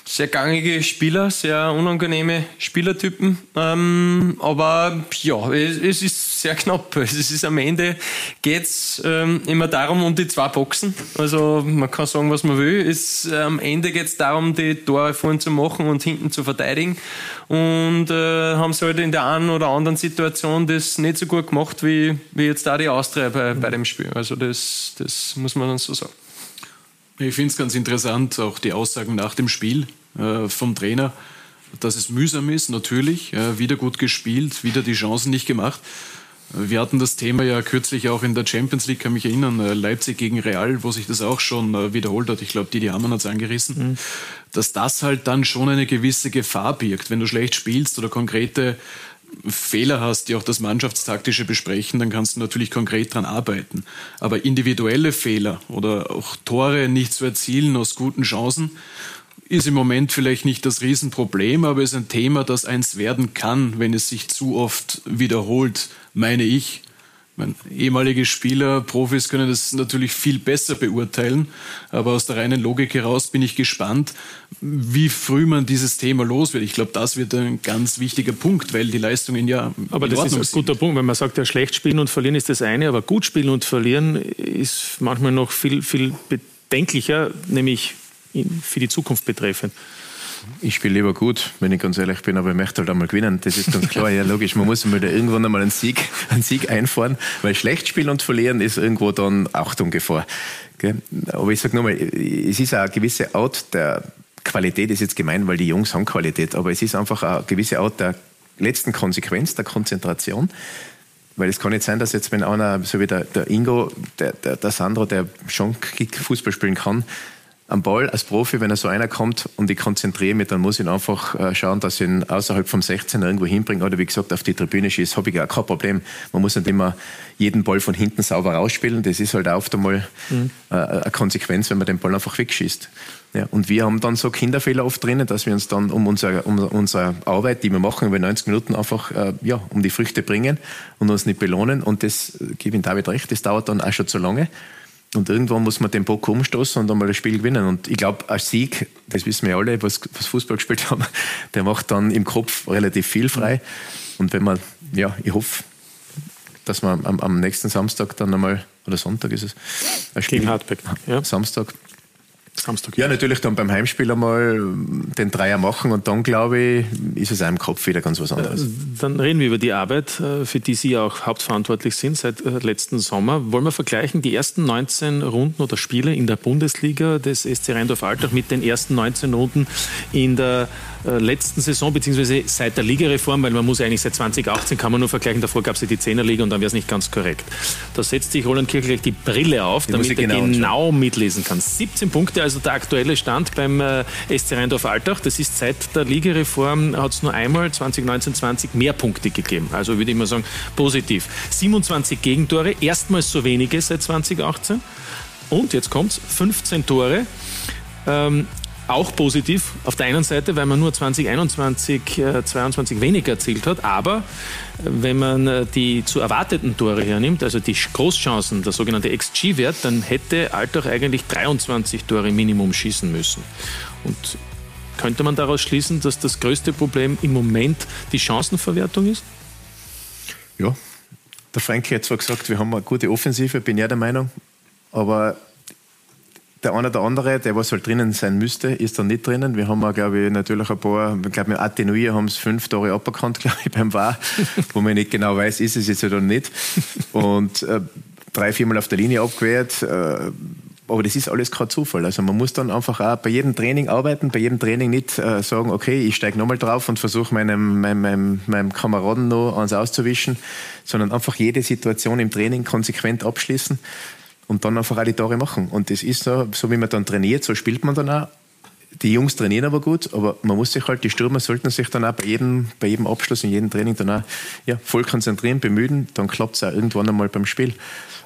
sehr gangige Spieler, sehr unangenehme Spielertypen. Ähm, aber ja, es, es, ist sehr knapp. Es ist am Ende geht's ähm, immer darum um die zwei Boxen. Also man kann sagen, was man will. Es, am Ende geht es darum, die Tore vorne zu machen und hinten zu verteidigen. Und äh, haben sie halt in der einen oder anderen Situation das nicht so gut gemacht wie, wie jetzt da die Austria bei, bei dem Spiel. Also das, das muss man dann so sagen. Ich finde es ganz interessant, auch die Aussagen nach dem Spiel äh, vom Trainer, dass es mühsam ist, natürlich, äh, wieder gut gespielt, wieder die Chancen nicht gemacht. Äh, wir hatten das Thema ja kürzlich auch in der Champions League, kann mich erinnern, äh, Leipzig gegen Real, wo sich das auch schon äh, wiederholt hat. Ich glaube, Didi Hamann hat es angerissen. Mhm. Dass das halt dann schon eine gewisse Gefahr birgt. Wenn du schlecht spielst oder konkrete Fehler hast, die auch das Mannschaftstaktische besprechen, dann kannst du natürlich konkret daran arbeiten. Aber individuelle Fehler oder auch Tore nicht zu erzielen aus guten Chancen, ist im Moment vielleicht nicht das Riesenproblem, aber ist ein Thema, das eins werden kann, wenn es sich zu oft wiederholt, meine ich. Meine, ehemalige Spieler, Profis können das natürlich viel besser beurteilen, aber aus der reinen Logik heraus bin ich gespannt, wie früh man dieses Thema los wird. Ich glaube, das wird ein ganz wichtiger Punkt, weil die Leistungen ja. Aber das ist ein guter Punkt, wenn man sagt, ja, schlecht spielen und verlieren ist das eine, aber gut spielen und verlieren ist manchmal noch viel, viel bedenklicher, nämlich für die Zukunft betreffend. Ich spiele lieber gut, wenn ich ganz ehrlich bin, aber ich möchte halt einmal gewinnen. Das ist ganz klar. Ja, logisch. Man muss mal da irgendwann einmal einen Sieg, einen Sieg einfahren, weil schlecht spielen und verlieren ist irgendwo dann Achtung Gefahr. Aber ich sage nochmal, es ist auch eine gewisse Art der Qualität, ist jetzt gemein, weil die Jungs haben Qualität, aber es ist einfach eine gewisse Art der letzten Konsequenz, der Konzentration. Weil es kann nicht sein, dass jetzt, wenn einer, so wie der, der Ingo, der, der, der Sandro, der schon Fußball spielen kann, am Ball als Profi, wenn er so einer kommt und ich konzentriere mich, dann muss ich einfach äh, schauen, dass ich ihn außerhalb vom 16 irgendwo hinbringe oder wie gesagt auf die Tribüne schieße, habe ich auch kein Problem. Man muss nicht immer jeden Ball von hinten sauber rausspielen. Das ist halt oft einmal mhm. Äh, eine Konsequenz, wenn man den Ball einfach wegschießt. Ja, und wir haben dann so Kinderfehler oft drinnen, dass wir uns dann um unsere, um unsere Arbeit, die wir machen über 90 Minuten, einfach äh, ja, um die Früchte bringen und uns nicht belohnen. Und das gebe ich David recht, das dauert dann auch schon zu lange. Und irgendwann muss man den Bock umstoßen und einmal das Spiel gewinnen. Und ich glaube, ein Sieg, das wissen wir alle, was, was Fußball gespielt haben, der macht dann im Kopf relativ viel frei. Und wenn man, ja, ich hoffe, dass man am, am nächsten Samstag dann einmal, oder Sonntag ist es, ein Spiel. Gegen Hartberg, ja. Samstag, Samstag. Ja, natürlich dann beim Heimspiel einmal den Dreier machen und dann, glaube ich, ist es im Kopf wieder ganz was anderes. Äh, dann reden wir über die Arbeit, äh, für die Sie auch hauptverantwortlich sind seit äh, letzten Sommer. Wollen wir vergleichen die ersten 19 Runden oder Spiele in der Bundesliga des SC Rheindorf-Altach mit den ersten 19 Runden in der letzten Saison, beziehungsweise seit der Ligareform, weil man muss eigentlich seit 2018 kann man nur vergleichen, davor gab es ja die Zehnerliga und dann wäre es nicht ganz korrekt. Da setzt sich Roland Kirchler gleich die Brille auf, die damit er genau, genau mitlesen kann. 17 Punkte, also der aktuelle Stand beim äh, SC Rheindorf-Altach. Das ist seit der Ligareform hat es nur einmal 2019-20 mehr Punkte gegeben. Also würde ich mal sagen, positiv. 27 Gegentore, erstmals so wenige seit 2018. Und jetzt kommt's, 15 Tore. Ähm, auch positiv auf der einen Seite, weil man nur 2021, äh, 22 weniger erzielt hat, aber äh, wenn man äh, die zu erwarteten Tore hernimmt, also die Großchancen, der sogenannte XG-Wert, dann hätte Altach eigentlich 23 Tore Minimum schießen müssen. Und könnte man daraus schließen, dass das größte Problem im Moment die Chancenverwertung ist? Ja, der Frank hat zwar gesagt, wir haben eine gute Offensive, bin ja der Meinung, aber der eine oder andere, der was halt drinnen sein müsste, ist da nicht drinnen. Wir haben auch, glaube ich, natürlich ein paar, ich glaube, mit Atenuier haben es fünf Tore aberkannt, glaube ich, beim War, wo man nicht genau weiß, ist es jetzt oder nicht. Und äh, drei, viermal auf der Linie abgewehrt. Äh, aber das ist alles kein Zufall. Also man muss dann einfach auch bei jedem Training arbeiten, bei jedem Training nicht äh, sagen, okay, ich steige nochmal drauf und versuche meinem, meinem, meinem, meinem Kameraden noch eins auszuwischen, sondern einfach jede Situation im Training konsequent abschließen und dann einfach auch die Tore machen. Und das ist so, so wie man dann trainiert, so spielt man dann auch. Die Jungs trainieren aber gut, aber man muss sich halt, die Stürmer sollten sich dann auch bei jedem, bei jedem Abschluss in jedem Training dann auch ja, voll konzentrieren, bemühen, dann klappt es auch irgendwann einmal beim Spiel.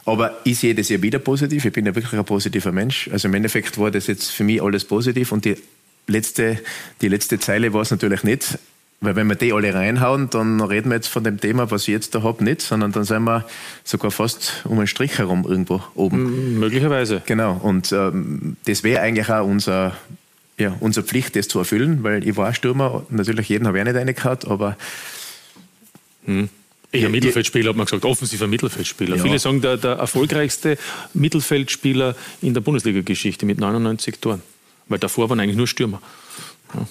Aber ich sehe das ja wieder positiv, ich bin ja wirklich ein positiver Mensch. Also im Endeffekt war das jetzt für mich alles positiv und die letzte, die letzte Zeile war es natürlich nicht. Weil wenn wir die alle reinhauen, dann reden wir jetzt von dem Thema, was ich jetzt da habe, nicht, sondern dann sind wir sogar fast um einen Strich herum irgendwo oben. möglicherweise. Genau. Und ähm, das wäre eigentlich auch unser, ja, unsere Pflicht, das zu erfüllen, weil ich war Stürmer. Natürlich, jeden habe ich nicht eine gehabt, aber. Hm. Eher Mittelfeldspieler, hat man gesagt, offensiver Mittelfeldspieler. Ja. Viele sagen, der, der erfolgreichste Mittelfeldspieler in der Bundesliga-Geschichte mit 99 Toren. Weil davor waren eigentlich nur Stürmer. Ja.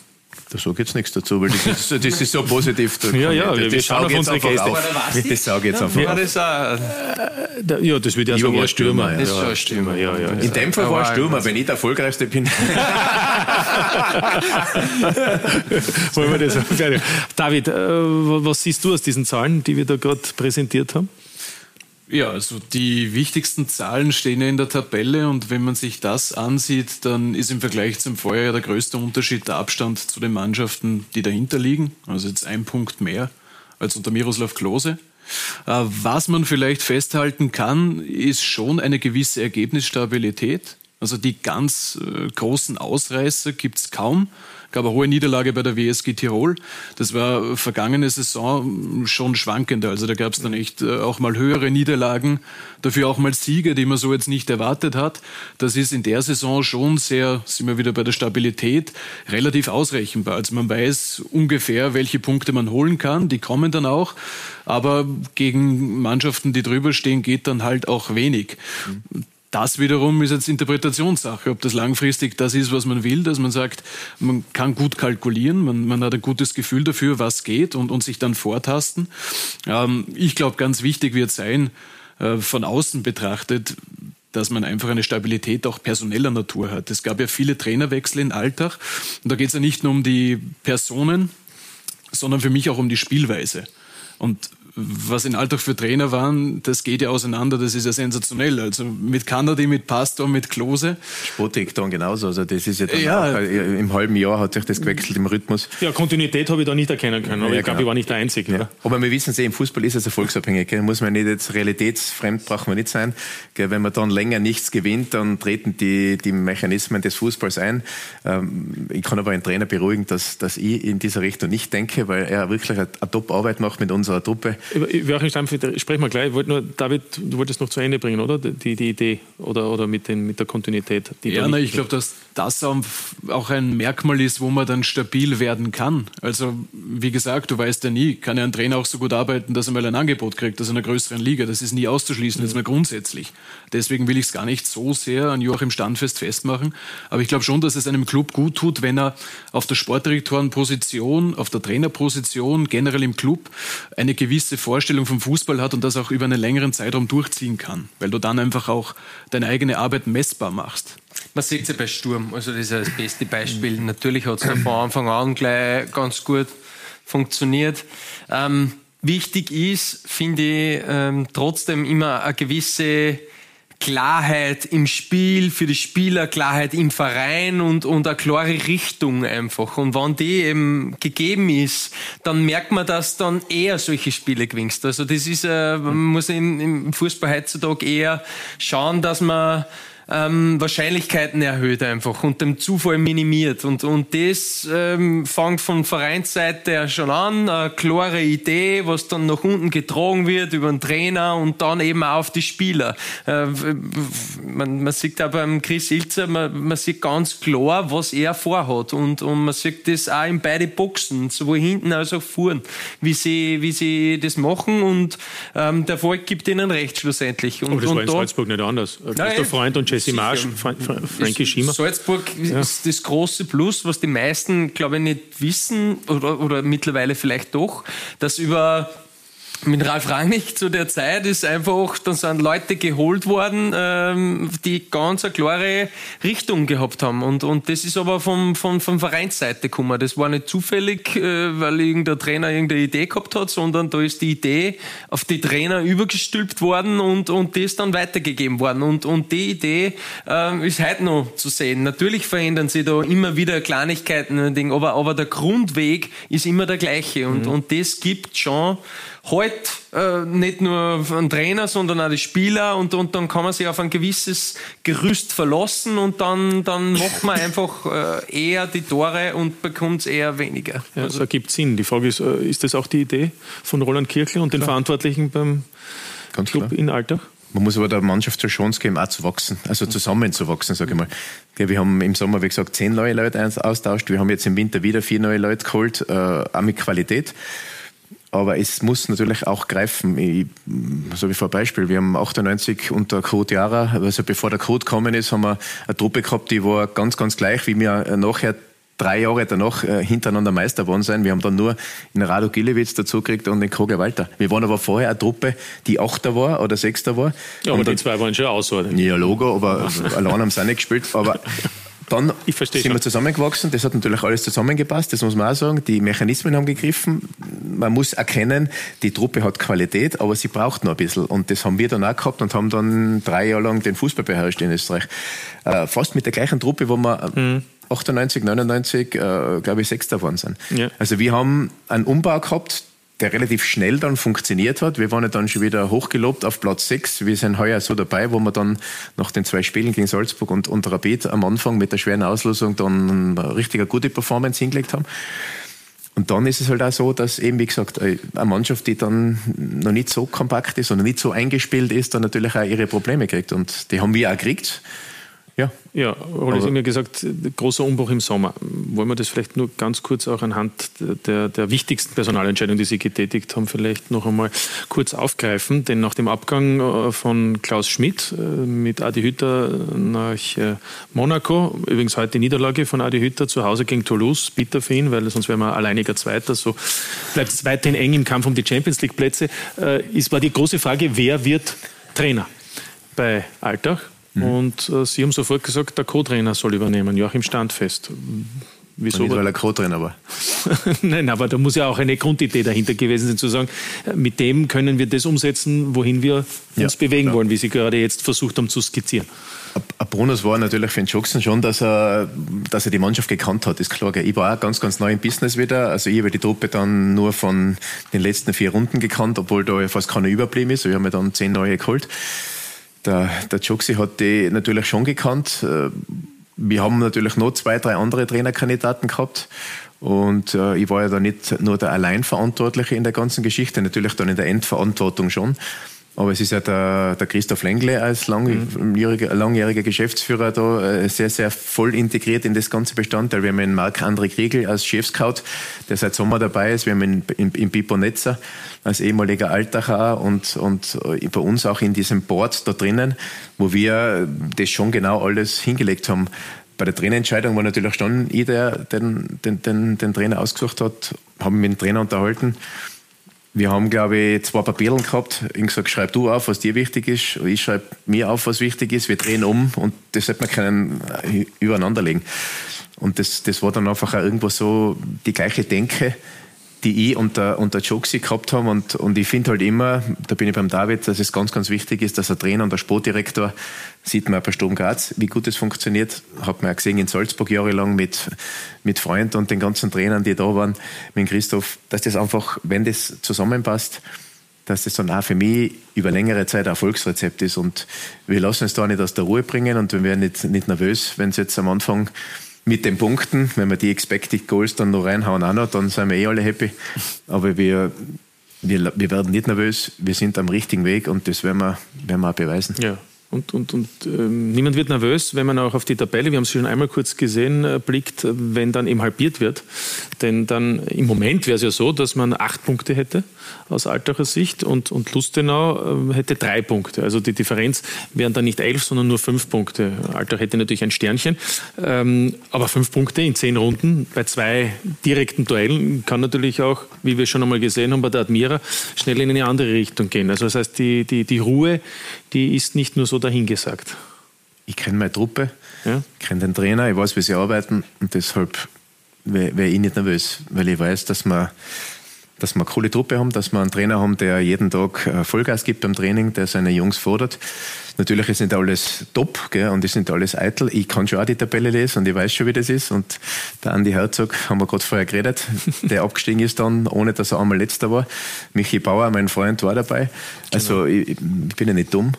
Da sage ich jetzt nichts dazu, weil das ist, das ist so positiv. ja, ja, wir, wir schauen auf unsere Gäste. Das sage jetzt einfach. Ja, das, äh, ja, das würde ja sagen, war Stürmer. Das ist schon Stürmer, ja, ja. In dem Fall war Stürmer, wenn ich der Erfolgreichste bin. Wollen wir das David, äh, was siehst du aus diesen Zahlen, die wir da gerade präsentiert haben? Ja, also die wichtigsten Zahlen stehen ja in der Tabelle und wenn man sich das ansieht, dann ist im Vergleich zum Vorjahr der größte Unterschied der Abstand zu den Mannschaften, die dahinter liegen. Also jetzt ein Punkt mehr als unter Miroslav Klose. Äh, was man vielleicht festhalten kann, ist schon eine gewisse Ergebnisstabilität. Also die ganz äh, großen Ausreißer gibt's kaum gab eine hohe Niederlage bei der WSG Tirol. Das war vergangene Saison schon schwankender. Also da gab es dann echt äh, auch mal höhere Niederlagen, dafür auch mal Siege, die man so jetzt nicht erwartet hat. Das ist in der Saison schon sehr, sind wir wieder bei der Stabilität, relativ ausrechenbar. Also man weiß ungefähr, welche Punkte man holen kann. Die kommen dann auch. Aber gegen Mannschaften, die drüber stehen, geht dann halt auch wenig. Das wiederum ist jetzt Interpretationssache, ob das langfristig das ist, was man will, dass man sagt, man kann gut kalkulieren, man, man hat ein gutes Gefühl dafür, was geht und, und sich dann vortasten. Ähm, ich glaube, ganz wichtig wird sein, äh, von außen betrachtet, dass man einfach eine Stabilität auch personeller Natur hat. Es gab ja viele Trainerwechsel in Alltag und da geht es ja nicht nur um die Personen, sondern für mich auch um die Spielweise. Und was in Alltag für Trainer waren, das geht ja auseinander, das ist ja sensationell. Also mit Kanadi, mit Pastor, mit Klose. Spotik dann genauso. Also das ist ja, ja. Auch, äh, im halben Jahr hat sich das gewechselt im Rhythmus. Ja, Kontinuität habe ich da nicht erkennen können, aber ja, ich glaube, genau. ich war nicht der Einzige. Ja. Aber wir wissen es eh, im Fußball ist es erfolgsabhängig. Gell? Muss man nicht jetzt realitätsfremd, braucht man nicht sein. Gell? Wenn man dann länger nichts gewinnt, dann treten die, die Mechanismen des Fußballs ein. Ähm, ich kann aber einen Trainer beruhigen, dass, dass ich in dieser Richtung nicht denke, weil er wirklich eine, eine Top-Arbeit macht mit unserer Truppe Joachim Stampf, sprechen wir gleich. Ich wollte nur, David, du wolltest noch zu Ende bringen, oder? Die, die Idee oder, oder mit, den, mit der Kontinuität. ja, na, ich glaube, dass das auch ein Merkmal ist, wo man dann stabil werden kann. Also, wie gesagt, du weißt ja nie, kann ja ein Trainer auch so gut arbeiten, dass er mal ein Angebot kriegt aus einer größeren Liga. Das ist nie auszuschließen, jetzt mal grundsätzlich. Deswegen will ich es gar nicht so sehr an Joachim Standfest festmachen. Aber ich glaube schon, dass es einem Club gut tut, wenn er auf der Sportdirektorenposition, auf der Trainerposition, generell im Club eine gewisse Vorstellung vom Fußball hat und das auch über einen längeren Zeitraum durchziehen kann, weil du dann einfach auch deine eigene Arbeit messbar machst. Man sieht es ja bei Sturm, also das ist ja das beste Beispiel. Natürlich hat es von Anfang an gleich ganz gut funktioniert. Ähm, wichtig ist, finde ich, ähm, trotzdem immer eine gewisse Klarheit im Spiel, für die Spieler, Klarheit im Verein und, und eine klare Richtung einfach. Und wenn die eben gegeben ist, dann merkt man, dass dann eher solche Spiele gewinnst. Also das ist, äh, man muss im, im Fußball heutzutage eher schauen, dass man ähm, Wahrscheinlichkeiten erhöht einfach und dem Zufall minimiert. Und, und das ähm, fängt von Vereinsseite her schon an, eine klare Idee, was dann nach unten getragen wird über den Trainer und dann eben auch auf die Spieler. Äh, man, man sieht da beim Chris Ilzer, man, man sieht ganz klar, was er vorhat und, und man sieht das auch in beide Boxen, sowohl hinten als auch vorn, wie sie, wie sie das machen und ähm, der Volk gibt ihnen recht schlussendlich. Und, Aber das und war in Salzburg nicht anders. Christoph Freund und Jesse Marsch, Frankie Schiemer. Salzburg ja. ist das große Plus, was die meisten, glaube ich, nicht wissen oder, oder mittlerweile vielleicht doch, dass über mit Ralf Rangnick zu der Zeit ist einfach, dann sind Leute geholt worden, ähm, die ganz eine klare Richtung gehabt haben. Und, und das ist aber vom, vom, vom Vereinsseite gekommen. Das war nicht zufällig, äh, weil irgendein Trainer irgendeine Idee gehabt hat, sondern da ist die Idee auf die Trainer übergestülpt worden und, und das dann weitergegeben worden. Und, und die Idee äh, ist heute noch zu sehen. Natürlich verändern sich da immer wieder Kleinigkeiten, aber, aber der Grundweg ist immer der gleiche. Und, mhm. und das gibt schon halt äh, nicht nur einen Trainer, sondern auch die Spieler und, und dann kann man sich auf ein gewisses Gerüst verlassen und dann, dann macht man einfach äh, eher die Tore und bekommt es eher weniger. Ja, also. das ergibt Sinn. Die Frage ist, äh, ist das auch die Idee von Roland Kirchler und den Verantwortlichen beim Ganz Club klar. in Altach? Man muss aber der Mannschaft zur Chance geben, auch zu wachsen, also zusammenzuwachsen, sage ich mal. Wir haben im Sommer, wie gesagt, zehn neue Leute austauscht. Wir haben jetzt im Winter wieder vier neue Leute geholt, äh, auch mit Qualität. Aber es muss natürlich auch greifen. Ich, so wie vor Beispiel, wir haben 98 unter Code Jara, also bevor der Code gekommen ist, haben wir eine Truppe gehabt, die war ganz, ganz gleich, wie wir nachher drei Jahre danach äh, hintereinander Meister geworden sein. Wir haben dann nur in Rado Gilewitz dazu gekriegt und den Kroger Walter. Wir waren aber vorher eine Truppe, die Achter war oder Sechster war. Ja, aber die, zwei waren schon ausordentlich. Ja, Logo, aber allein haben sie auch nicht gespielt. Aber dann sind schon. wir zusammengewachsen. Das hat natürlich alles zusammengepasst, das muss man auch sagen. Die Mechanismen haben gegriffen. Man muss erkennen, die Truppe hat Qualität, aber sie braucht noch ein bisschen. Und das haben wir dann auch gehabt und haben dann drei Jahre lang den Fußball beherrscht in Österreich. Äh, fast mit der gleichen Truppe, wo wir mhm. 98, 99, äh, glaube ich, Sechster geworden sind. Ja. Also wir haben einen Umbau gehabt, der relativ schnell dann funktioniert hat. Wir waren ja dann schon wieder hochgelobt auf Platz 6. Wir sind heuer so dabei, wo wir dann nach den zwei Spielen gegen Salzburg und, und Rapid am Anfang mit der schweren Auslosung dann eine richtig gute Performance hingelegt haben. Und dann ist es halt auch so, dass eben, wie gesagt, eine Mannschaft, die dann noch nicht so kompakt ist und noch nicht so eingespielt ist, dann natürlich auch ihre Probleme kriegt. Und die haben wir auch gekriegt. Ja, ja Rolle hat mir gesagt, großer Umbruch im Sommer. Wollen wir das vielleicht nur ganz kurz auch anhand der, der wichtigsten Personalentscheidung, die Sie getätigt haben, vielleicht noch einmal kurz aufgreifen? Denn nach dem Abgang äh, von Klaus Schmidt äh, mit Adi Hütter nach äh, Monaco, übrigens heute die Niederlage von Adi Hütter zu Hause gegen Toulouse, bitter für ihn, weil sonst wäre man alleiniger Zweiter. So bleibt es weiterhin eng im Kampf um die Champions League Plätze. Es war die große Frage, wer wird Trainer bei Altach? Mhm. Und äh, Sie haben sofort gesagt, der Co-Trainer soll übernehmen, Joachim Standfest. Wieso? Nicht, weil er Co-Trainer war. Nein, aber da muss ja auch eine Grundidee dahinter gewesen sein, zu sagen, äh, mit dem können wir das umsetzen, wohin wir uns ja, bewegen klar. wollen, wie Sie gerade jetzt versucht haben zu skizzieren. Ein Bonus war natürlich für den Jackson schon, dass er, dass er die Mannschaft gekannt hat, ist klar. Ich war auch ganz, ganz neu im Business wieder. Also ich habe die Truppe dann nur von den letzten vier Runden gekannt, obwohl da fast keiner überblieben ist. Wir haben ja dann zehn neue geholt. Der, der Joxi hat die natürlich schon gekannt. Äh, wir haben natürlich noch zwei, drei andere Trainerkandidaten gehabt. Und äh, ich war ja da nicht nur der Alleinverantwortliche in der ganzen Geschichte, natürlich dann in der Endverantwortung schon. Aber es ist ja der, der Christoph Lengle als langjähriger, langjähriger Geschäftsführer da äh, sehr, sehr voll integriert in das ganze Bestandteil. Wir haben einen Marc-André Kriegel als Chefscout, der seit Sommer dabei ist. Wir haben ihn in, in Pipo Netzer als ehemaliger Altacher und, und äh, bei uns auch in diesem Board da drinnen, wo wir das schon genau alles hingelegt haben. Bei der Trainerentscheidung war natürlich schon ich, der den, den, den, den Trainer ausgesucht hat, haben mit dem Trainer unterhalten. Wir haben, glaube ich, zwei Papieren gehabt. Ich gesagt, schreib du auf, was dir wichtig ist. Ich schreibe mir auf, was wichtig ist. Wir drehen um und das sollte man können äh, übereinander legen. Und das, das war dann einfach auch irgendwo so die gleiche Denke, die ich und der, und der Joxi gehabt haben. Und, und ich finde halt immer, da bin ich beim David, dass es ganz, ganz wichtig ist, dass der Trainer und der Sportdirektor, sieht man bei Sturm Graz, wie gut das funktioniert. Hat man ja gesehen in Salzburg jahrelang mit, mit Freunden und den ganzen Trainern, die da waren, mit Christoph, dass das einfach, wenn das zusammenpasst, dass das dann auch für mich über längere Zeit ein Erfolgsrezept ist. Und wir lassen es da nicht aus der Ruhe bringen und wir werden nicht, nicht nervös, wenn es jetzt am Anfang mit den Punkten, wenn wir die Expected Goals dann noch reinhauen, auch noch, dann sind wir eh alle happy. Aber wir, wir, wir werden nicht nervös, wir sind am richtigen Weg und das werden wir, werden wir auch beweisen. Ja. Und, und, und ähm, niemand wird nervös, wenn man auch auf die Tabelle, wir haben es schon einmal kurz gesehen, äh, blickt, wenn dann eben halbiert wird. Denn dann im Moment wäre es ja so, dass man acht Punkte hätte aus Altacher Sicht und, und Lustenau äh, hätte drei Punkte. Also die Differenz wären dann nicht elf, sondern nur fünf Punkte. Altach hätte natürlich ein Sternchen. Ähm, aber fünf Punkte in zehn Runden bei zwei direkten Duellen kann natürlich auch, wie wir schon einmal gesehen haben bei der Admira, schnell in eine andere Richtung gehen. Also das heißt, die, die, die Ruhe, die ist nicht nur so dahingesagt. Ich kenne meine Truppe, ja? ich kenne den Trainer, ich weiß, wie sie arbeiten und deshalb wäre wär ich nicht nervös, weil ich weiß, dass wir, dass wir eine coole Truppe haben, dass wir einen Trainer haben, der jeden Tag äh, Vollgas gibt beim Training, der seine Jungs fordert. Natürlich ist nicht alles top gell, und ist nicht alles eitel. Ich kann schon auch die Tabelle lesen und ich weiß schon, wie das ist. Und der Andi Herzog, haben wir gerade vorher geredet, der abgestiegen ist dann, ohne dass er einmal letzter war. Michi Bauer, mein Freund, war dabei. Also genau. ich, ich bin ja nicht dumm.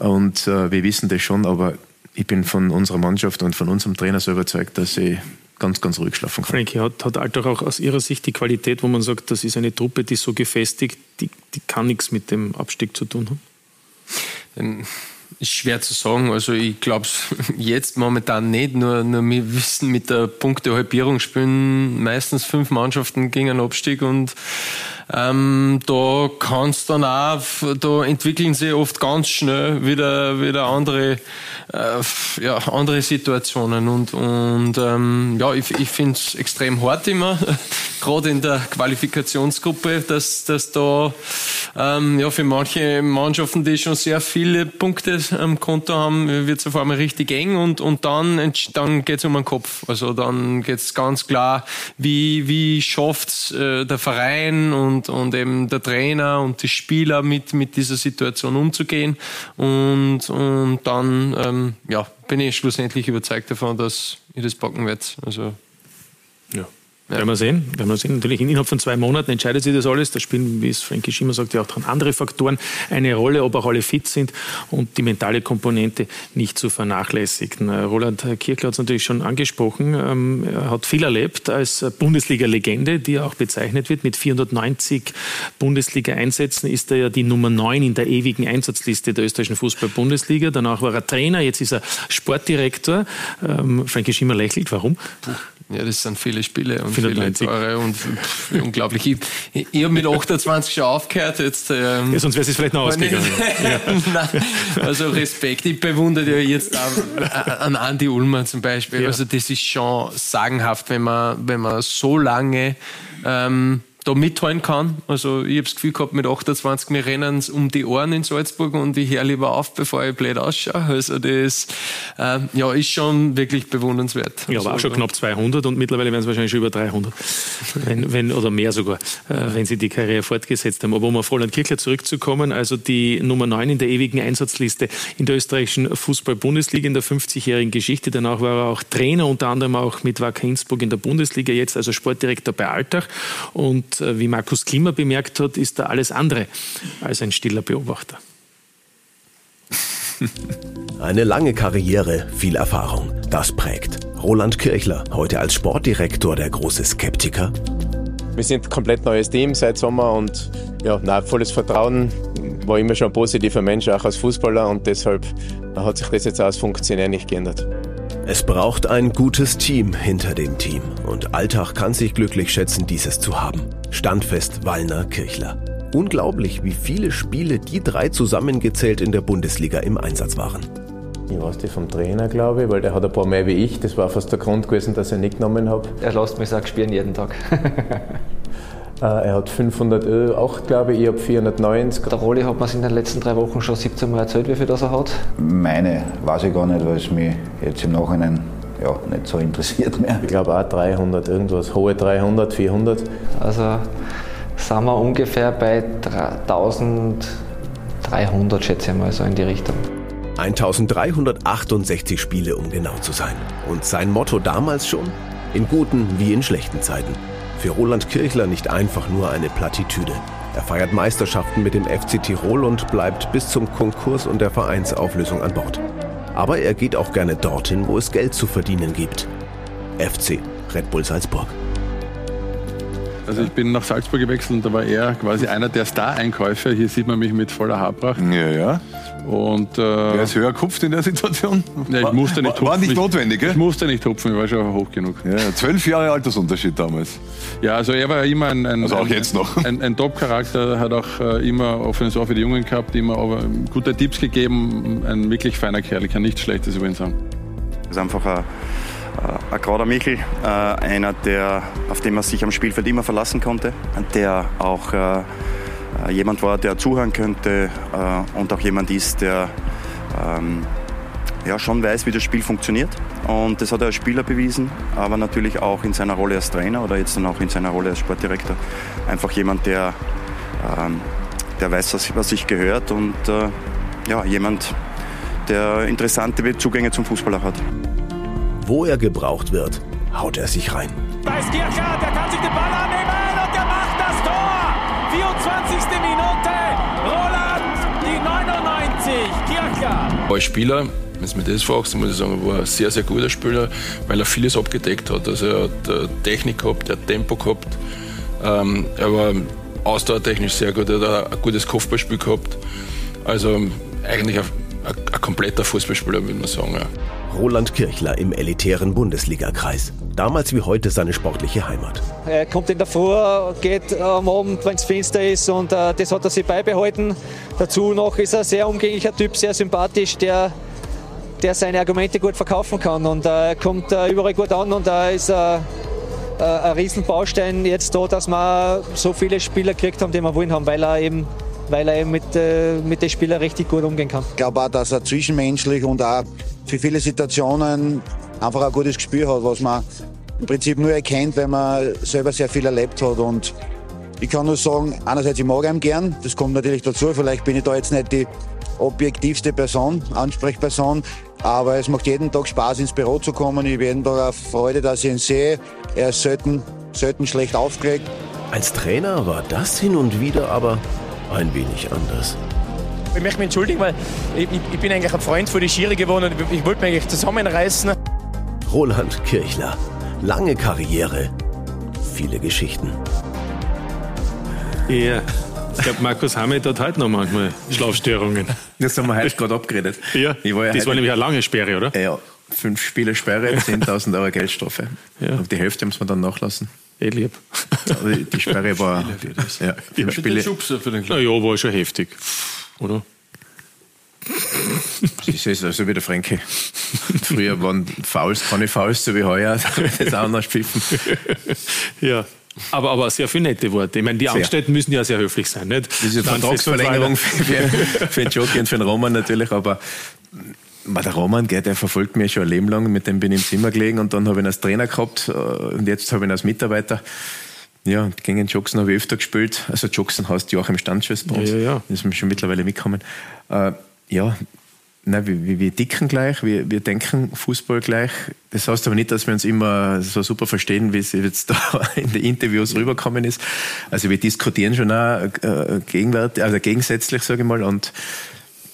Und äh, wir wissen das schon, aber ich bin von unserer Mannschaft und von unserem Trainer so überzeugt, dass ich ganz, ganz ruhig schlafen kann. Frankie, hat, hat Altach auch aus Ihrer Sicht die Qualität, wo man sagt, das ist eine Truppe, die so gefestigt, die, die kann nichts mit dem Abstieg zu tun haben? Ähm, ist schwer zu sagen. Also ich glaube es jetzt momentan nicht. Nur, nur wir wissen, mit der Punktehalbierung spielen meistens fünf Mannschaften gegen einen Abstieg und ähm, da kann es dann auch, da entwickeln sie oft ganz schnell wieder, wieder andere, äh, ja, andere Situationen. Und, und ähm, ja, ich, ich finde es extrem hart immer, gerade in der Qualifikationsgruppe, dass, dass da ähm, ja, für manche Mannschaften, die schon sehr viele Punkte am Konto haben, wird es auf einmal richtig eng und, und dann, dann geht es um den Kopf. Also dann geht es ganz klar, wie, wie schafft äh, der Verein und und, und eben der Trainer und die Spieler mit, mit dieser Situation umzugehen. Und, und dann ähm, ja, bin ich schlussendlich überzeugt davon, dass ich das packen werde. Also, ja. Ja. Werden wir sehen. Werden wir sehen. Natürlich innerhalb von zwei Monaten entscheidet sich das alles. Da spielen, wie es Frankie Schimmer sagt, ja auch andere Faktoren eine Rolle, ob auch alle fit sind und die mentale Komponente nicht zu vernachlässigen. Äh, Roland Kirchler hat es natürlich schon angesprochen. Ähm, er hat viel erlebt als Bundesliga-Legende, die auch bezeichnet wird. Mit 490 Bundesliga-Einsätzen ist er ja die Nummer 9 in der ewigen Einsatzliste der österreichischen Fußball-Bundesliga. Danach war er Trainer, jetzt ist er Sportdirektor. Ähm, Frankie Schimmer lächelt. Warum? Puh. Ja, das sind viele Spiele und 94. viele Tore und pff, unglaublich. Ich, ich habe mit 28 schon aufgehört. Jetzt, ähm, ja, sonst wäre es vielleicht noch ausgegangen. Nein, also Respekt. Ich bewundere ja jetzt auch an Andi Ullmann zum Beispiel. Ja. Also das ist schon sagenhaft, wenn man, wenn man so lange ähm, da mithalten kann. Also ich habe das Gefühl gehabt, mit 28, wir rennen um die Ohren in Salzburg und ich höre lieber auf, bevor ich blöd ausschaue. Also das äh, ja, ist schon wirklich bewundernswert. Ja, aber auch schon knapp 200 und mittlerweile werden es wahrscheinlich schon über 300, wenn, wenn, oder mehr sogar, äh, wenn sie die Karriere fortgesetzt haben. Aber um auf Roland Kirchler zurückzukommen, also die Nummer 9 in der ewigen Einsatzliste in der österreichischen Fußball-Bundesliga in der 50-jährigen Geschichte. Danach war er auch Trainer, unter anderem auch mit Wacker Innsbruck in der Bundesliga, jetzt also Sportdirektor bei Altach und äh, wie Markus Klima bemerkt hat, ist er alles andere als ein stiller Beobachter. Eine lange Karriere, viel Erfahrung. Das prägt. Roland Kirchler, heute als Sportdirektor der große Skeptiker. Wir sind ein komplett neues Team seit Sommer und ja, na, volles Vertrauen. War immer schon ein positiver Mensch, auch als Fußballer und deshalb hat sich das jetzt als Funktionär nicht geändert. Es braucht ein gutes Team hinter dem Team und Alltag kann sich glücklich schätzen, dieses zu haben. Standfest Wallner Kirchler. Unglaublich, wie viele Spiele die drei zusammengezählt in der Bundesliga im Einsatz waren. Ich weiß die vom Trainer, glaube ich, weil der hat ein paar mehr wie ich. Das war fast der Grund gewesen, dass ich nicht genommen habe. Er lässt mich sagen, spielen jeden Tag. er hat 508, glaube ich, ich habe 490. Der Rolli hat mir in den letzten drei Wochen schon 17 Mal erzählt, wie viel das er hat. Meine weiß ich gar nicht, weil es mich jetzt im Nachhinein ja, nicht so interessiert mehr. Ich glaube auch 300, irgendwas, hohe 300, 400. Also sind wir ungefähr bei 1300, schätze ich mal, so in die Richtung. 1368 Spiele, um genau zu sein. Und sein Motto damals schon? In guten wie in schlechten Zeiten. Für Roland Kirchler nicht einfach nur eine Plattitüde. Er feiert Meisterschaften mit dem FC Tirol und bleibt bis zum Konkurs und der Vereinsauflösung an Bord. Aber er geht auch gerne dorthin, wo es Geld zu verdienen gibt. FC Red Bull Salzburg. Also ich bin nach Salzburg gewechselt und da war er quasi einer der Star-Einkäufer. Hier sieht man mich mit voller Haarpracht. Ja, ja. Und, äh, Wer ist höher kupft in der Situation? Ja, ich musste nicht war, war nicht notwendig, gell? Ich musste nicht hupfen, ich war schon hoch genug. Ja, zwölf Jahre Altersunterschied damals. Ja, also er war immer ein, ein, also auch ein, jetzt noch. ein, ein Top-Charakter, hat auch äh, immer offenes Ohr für die Jungen gehabt, immer aber gute Tipps gegeben, ein wirklich feiner Kerl, ich kann nichts Schlechtes über ihn sagen. Das ist einfach ein ein gerader Michel, äh, einer, der, auf den man sich am Spielfeld immer verlassen konnte, der auch äh, jemand war, der zuhören könnte äh, und auch jemand ist, der ähm, ja, schon weiß, wie das Spiel funktioniert. Und das hat er als Spieler bewiesen, aber natürlich auch in seiner Rolle als Trainer oder jetzt dann auch in seiner Rolle als Sportdirektor. Einfach jemand, der, ähm, der weiß, was sich gehört und äh, ja, jemand, der interessante Zugänge zum Fußball auch hat. Wo er gebraucht wird, haut er sich rein. Da ist Gierka, der kann sich den Ball annehmen Minute, Roland, die 99, Gierka. Als Spieler, wenn du mir das fragst, muss ich sagen, war ein sehr, sehr guter Spieler, weil er vieles abgedeckt hat. Also er hat äh, Technik gehabt, er hat Tempo gehabt. Ähm, er war ausdauertechnisch sehr gut, er hat ein gutes Kopfballspiel gehabt. Also eigentlich ein, ein, ein kompletter Fußballspieler, würde man sagen. Ja. Roland Kirchler im elitären Bundesligakreis. Damals wie heute seine sportliche Heimat. Er kommt in der Früh, geht am Abend, wenn es finster ist und äh, das hat er sich beibehalten. Dazu noch ist er ein sehr umgänglicher Typ, sehr sympathisch, der, der seine Argumente gut verkaufen kann und äh, kommt äh, überall gut an und da ist er äh, ein Riesenbaustein jetzt da, dass wir so viele Spieler gekriegt haben, die wir wollen haben, weil er eben weil er eben mit, äh, mit den Spielern richtig gut umgehen kann. Ich glaube auch, dass er zwischenmenschlich und auch für viele Situationen einfach ein gutes Gespür hat, was man im Prinzip nur erkennt, wenn man selber sehr viel erlebt hat. Und ich kann nur sagen, einerseits, ich mag ihn gern, das kommt natürlich dazu, vielleicht bin ich da jetzt nicht die objektivste Person, Ansprechperson, aber es macht jeden Tag Spaß, ins Büro zu kommen. Ich bin jeden Tag eine Freude, dass ich ihn sehe. Er ist selten, selten schlecht aufgelegt. Als Trainer war das hin und wieder aber ein wenig anders. Ich möchte mich entschuldigen, weil ich, ich bin eigentlich ein Freund von die Schiri geworden und ich, ich wollte mich eigentlich zusammenreißen. Roland Kirchler. Lange Karriere, viele Geschichten. Ja, ich glaube, Markus Hamed hat heute noch manchmal Schlafstörungen. Das haben wir heute gerade abgeredet. Ja, war ja das war nämlich eine lange Sperre, oder? Ja, fünf Spiele Sperre, 10.000 Euro Geldstrafe. Ja. Und die Hälfte muss man dann nachlassen. Eh lieb. Also die Sperre war. ja, die Spiele. Für den Na ja, war schon heftig, oder? Das ist also wie der Franke. Früher waren Fouls, keine Fouls, so wie heuer, das auch noch pfiffen. Ja. Aber, aber sehr viele nette Worte. Ich meine, die Angestellten müssen ja sehr höflich sein, nicht? Das ist eine Vertragsverlängerung für, für, für den Jockey und für den Roman natürlich, aber der Roman, der verfolgt mich schon ein Leben lang, mit dem bin ich im Zimmer gelegen und dann habe ich ihn als Trainer gehabt äh, und jetzt habe ich ihn als Mitarbeiter. Ja, gegen Jackson habe ich öfter gespielt. Also Jackson heißt Joachim Standschuss bei uns. Ja, ja, ja. Das ist mir schon mittlerweile mitgekommen. Äh, ja, nein, wir, wir dicken gleich, wir, wir denken Fußball gleich. Das heißt aber nicht, dass wir uns immer so super verstehen, wie es jetzt da in den Interviews rübergekommen ist. Also wir diskutieren schon auch äh, gegenwärtig, also gegensätzlich, sage ich mal. Und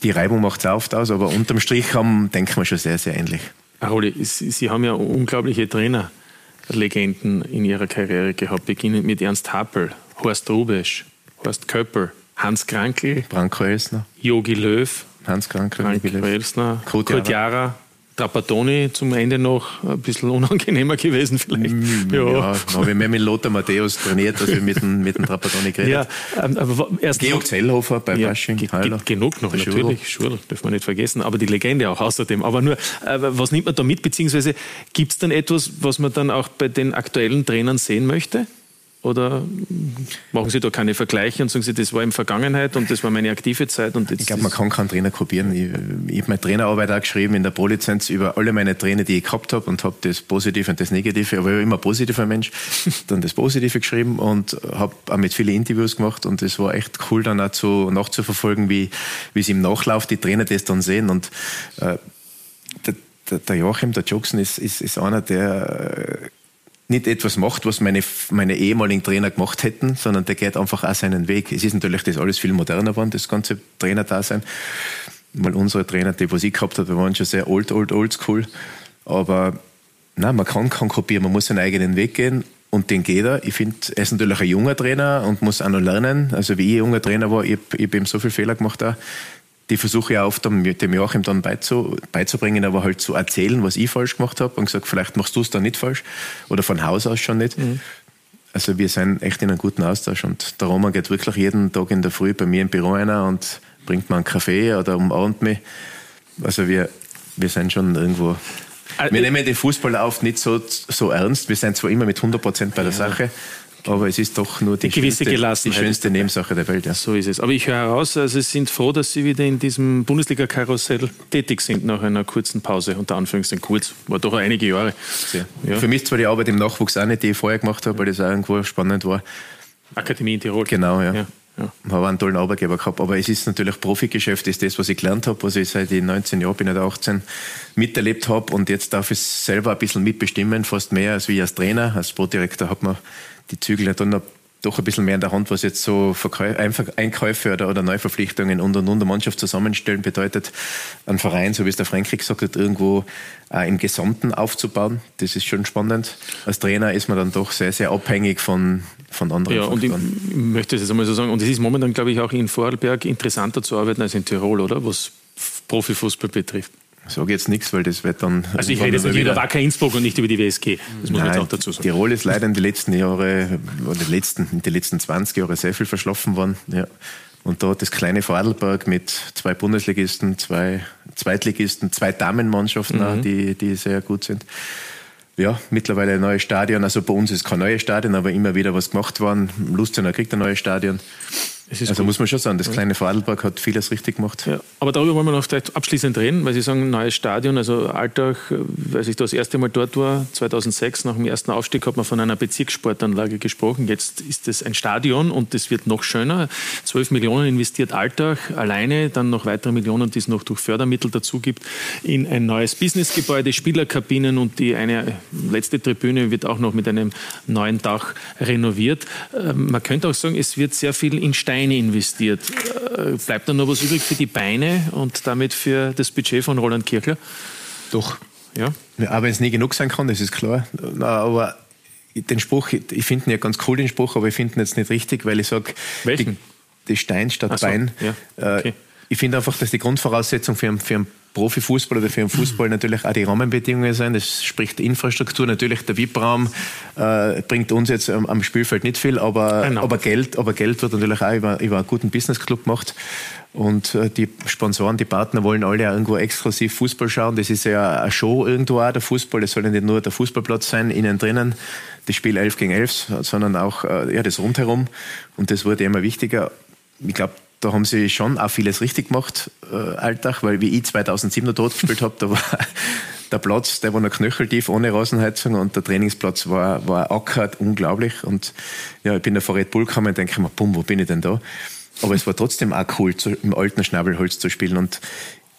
die Reibung macht es oft aus, aber unterm Strich haben, denken wir schon sehr, sehr ähnlich. Aroli, Sie, haben ja unglaubliche Trainerlegenden in Ihrer Karriere gehabt, beginnend mit Ernst Happel, Horst Rubesch, Horst Köppel, Hans Krankel, Branko Elsner, Jogi Löw, Hans Krankel, Frank Jogi Löw. Elsner, Kurt Kurt Jara, Trapattoni zum Ende noch ein bisschen unangenehmer gewesen vielleicht. Mm, Ja, da habe ich mehr mit Lothar Matthäus trainiert, als wir mit dem, mit dem Trapattoni geredet. Ja, ähm, aber erst Georg Zellhofer bei Ja, Fasching. genug noch, natürlich. Schurl, dürfen wir nicht vergessen. Aber die Legende auch außerdem. Aber nur, äh, was nimmt man da mit? Beziehungsweise gibt es dann etwas, was man dann auch bei den aktuellen Trainern sehen möchte? Oder machen Sie da keine Vergleiche und sagen Sie, das war in Vergangenheit und das war meine aktive Zeit? Und jetzt Ich glaube, man kann keinen Trainer kopieren. Ich, ich habe meine Trainerarbeit auch geschrieben in der Pro-Lizenz über alle meine Trainer, die ich gehabt habe und habe das Positive und das Negative, aber ich war immer ein positiver Mensch, dann das Positive geschrieben und habe auch mit vielen Interviews gemacht und es war echt cool dann auch zu, nachzuverfolgen, wie, wie es im Nachlauf die Trainer das dann sehen und äh, der, der, der Joachim, der Jackson ist, ist, ist einer, der äh, nicht etwas macht, was meine, meine ehemaligen Trainer gemacht hätten, sondern der geht einfach auch seinen Weg. Es ist natürlich das alles viel moderner geworden, das ganze Trainer-Dasein. Weil unsere Trainer, die was ich gehabt habe, waren schon sehr old, old, old school. Aber nein, man kann keinen kopieren, man muss seinen eigenen Weg gehen und den geht er. Ich finde, er ist natürlich ein junger Trainer und muss auch noch lernen. Also wie ich junger Trainer war, ich, ich habe eben so viele Fehler gemacht auch. Die versuche ich auch oft dem dem Joachim dann beizu, beizubringen, aber halt zu erzählen, was ich falsch gemacht habe und gesagt, vielleicht machst du es dann nicht falsch oder von Haus aus schon nicht. Also wir sind echt in einem guten Austausch und der Roman geht wirklich jeden Tag in der Früh bei mir im Büro einer und bringt mir einen Kaffee oder umarmt mich. Also wir, wir sind schon irgendwo... Wir nehmen den Fußball oft nicht so, so ernst. Wir sind zwar immer mit 100 Prozent bei der Sache, aber es ist doch nur die, Die gewisse schönste, die Gelassenheit. schönste Nebensache der Welt. Ja. So ist es. Aber ich höre heraus, also Sie sind froh, dass Sie wieder in diesem Bundesliga-Karussell tätig sind nach einer kurzen Pause, unter Anführungszeichen kurz, war doch einige Jahre. Ja. Für mich zwar die Arbeit im Nachwuchs auch nicht, die ich vorher gemacht habe, weil das auch irgendwo spannend war. Akademie in Tirol. Genau, ja. Ja, ja. Habe einen tollen Arbeitgeber gehabt. Aber es ist natürlich Profigeschäft, ist das, was ich gelernt habe, was ich seit ich 19 Jahren bin oder 18 miterlebt habe. Und jetzt darf ich es selber ein bisschen mitbestimmen, fast mehr als wie als Trainer. Als Sportdirektor hat man die Zügel ja dann doch ein bisschen mehr in der Hand, was jetzt so Verkäu Einkäufe oder, oder Neuverpflichtungen und und und eine Mannschaft zusammenstellen bedeutet, einen Verein, so wie es der Frankie gesagt hat, irgendwo äh, im Gesamten aufzubauen. Das ist schon spannend. Als Trainer ist man dann doch sehr, sehr abhängig von, von anderen Ja, und ich Faktoren. möchte es jetzt einmal so sagen, und es ist momentan, glaube ich, auch in Vorarlberg interessanter zu arbeiten als in Tirol, oder? Was Profifußball betrifft. Ich sage jetzt nichts, weil das wird dann. Also ich rede jetzt nicht über Wacker Innsbruck und nicht über die WSG. Das muss man jetzt auch dazu sagen. Tirol ist leider in den letzten Jahren, oder die letzten, in den letzten 20 Jahren sehr viel verschlafen worden. Ja. Und da hat das kleine Vorarlberg mit zwei Bundesligisten, zwei Zweitligisten, zwei Damenmannschaften, Mhm. auch, die, die sehr gut sind. Ja, mittlerweile ein neues Stadion. Also bei uns ist kein neues Stadion, aber immer wieder was gemacht worden. Lustenau kriegt ein neues Stadion. Also gut. muss man schon sagen, das kleine Vorarlberg hat vieles richtig gemacht. Ja, aber darüber wollen wir noch vielleicht abschließend reden, weil Sie sagen, neues Stadion, also Alltag, äh, als ich das erste Mal dort war, 2006, nach dem ersten Aufstieg, hat man von einer Bezirkssportanlage gesprochen. Jetzt ist es ein Stadion und es wird noch schöner. 12 Millionen investiert Alltag alleine, dann noch weitere Millionen, die es noch durch Fördermittel dazu gibt, in ein neues Businessgebäude, Spielerkabinen und die eine letzte Tribüne wird auch noch mit einem neuen Dach renoviert. Ähm, Man könnte auch sagen, es wird sehr viel in Steine investiert. Äh, Bleibt dann noch was übrig für die Beine und damit für das Budget von Roland Kirchler? Doch. Ja. Aber wenn es nie genug sein kann, das ist klar. Aber den Spruch, ich finde ihn ja ganz cool, den Spruch, aber ich finde ihn jetzt nicht richtig, weil ich sage, die, die Stein statt so, Bein. ja, Äh, Ich finde einfach, dass die Grundvoraussetzung für einen, für einen Profifußball oder für einen Fußball natürlich auch die Rahmenbedingungen sein. Das spricht Infrastruktur. Natürlich der VIP-Raum äh, bringt uns jetzt am, am Spielfeld nicht viel, aber, Genau. aber, Geld, aber Geld wird natürlich auch über, über einen guten Businessclub gemacht. Und äh, die Sponsoren, die Partner wollen alle irgendwo exklusiv Fußball schauen. Das ist ja eine Show irgendwo auch, der Fußball. Das soll ja nicht nur der Fußballplatz sein, innen drinnen, das Spiel 11 gegen 11, sondern auch äh, ja, das rundherum. Und das wurde immer wichtiger. Ich glaube, da haben sie schon auch vieles richtig gemacht, äh, Alltag, weil wie ich 2007 noch dort gespielt habe, da war der Platz, der war noch knöcheltief, ohne Rasenheizung und der Trainingsplatz war, war ackert, unglaublich. Und ja, ich bin da vor Red Bull gekommen und denke mir, bumm, wo bin ich denn da? Aber es war trotzdem auch cool, zu, im alten Schnabelholz zu spielen. Und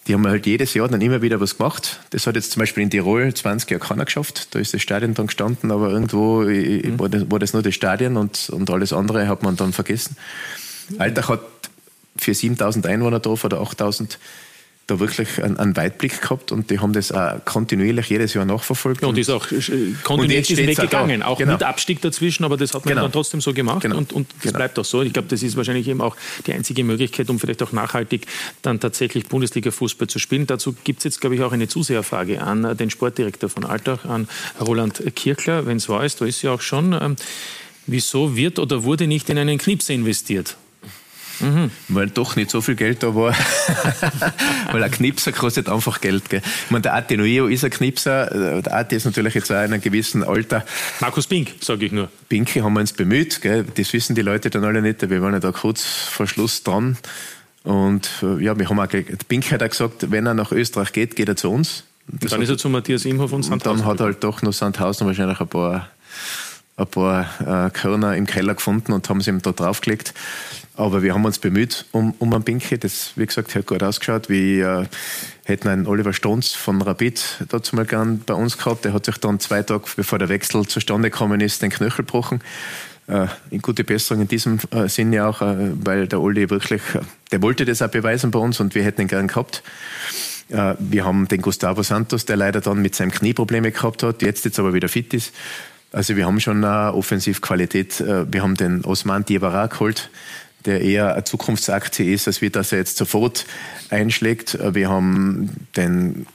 die haben halt jedes Jahr dann immer wieder was gemacht. Das hat jetzt zum Beispiel in Tirol 20 Jahre keiner geschafft. Da ist das Stadion dann gestanden, aber irgendwo äh, war, das, war das nur das Stadion und, und alles andere hat man dann vergessen. Alltag hat für 7000 Einwohner drauf oder 8000 da wirklich einen, einen, Weitblick gehabt und die haben das auch kontinuierlich jedes Jahr nachverfolgt. Ja, und, ist auch äh, kontinuierlich diesen Weg gegangen, auch genau. mit Abstieg dazwischen, aber das hat man genau. dann trotzdem so gemacht genau. und, und das genau. bleibt auch so. Ich glaube, das ist wahrscheinlich eben auch die einzige Möglichkeit, um vielleicht auch nachhaltig dann tatsächlich Bundesliga-Fußball zu spielen. Dazu gibt es jetzt, glaube ich, auch eine Zuseherfrage an den Sportdirektor von Altach, an Roland Kirchler. Wenn es wahr ist, da ist ja auch schon, ähm, wieso wird oder wurde nicht in einen Knipse investiert? Mhm. Weil doch nicht so viel Geld da war. Weil ein Knipser kostet einfach Geld. Gell? Ich meine, der Atenueo ist ein Knipser. Der Ati ist natürlich jetzt auch in einem gewissen Alter. Markus Pink, sage ich nur. Pinke haben wir uns bemüht. Gell? Das wissen die Leute dann alle nicht. Wir waren ja da kurz vor Schluss dran. Und äh, ja, wir haben auch, Pink hat auch gesagt, wenn er nach Österreich geht, geht er zu uns. Das dann ist er zu Matthias Imhoff und Sandhausen. Und dann hat er halt doch noch Sandhausen wahrscheinlich ein paar, ein paar äh, Körner im Keller gefunden und haben sie ihm da draufgelegt. Aber wir haben uns bemüht um, um einen Pinke. Das, wie gesagt, hat gut ausgeschaut. Wir äh, hätten einen Oliver Stones von Rapid dazu mal gern bei uns gehabt. Der hat sich dann zwei Tage bevor der Wechsel zustande gekommen ist, den Knöchel gebrochen. Äh, in gute Besserung in diesem äh, Sinne auch, äh, weil der Olli wirklich, äh, der wollte das auch beweisen bei uns und wir hätten ihn gern gehabt. Äh, wir haben den Gustavo Santos, der leider dann mit seinem Knie Probleme gehabt hat, jetzt jetzt aber wieder fit ist. Also wir haben schon eine Offensivqualität. Wir haben den Osman Diawara geholt, der eher eine Zukunftsaktie ist, als wie dass er jetzt sofort einschlägt. Wir haben den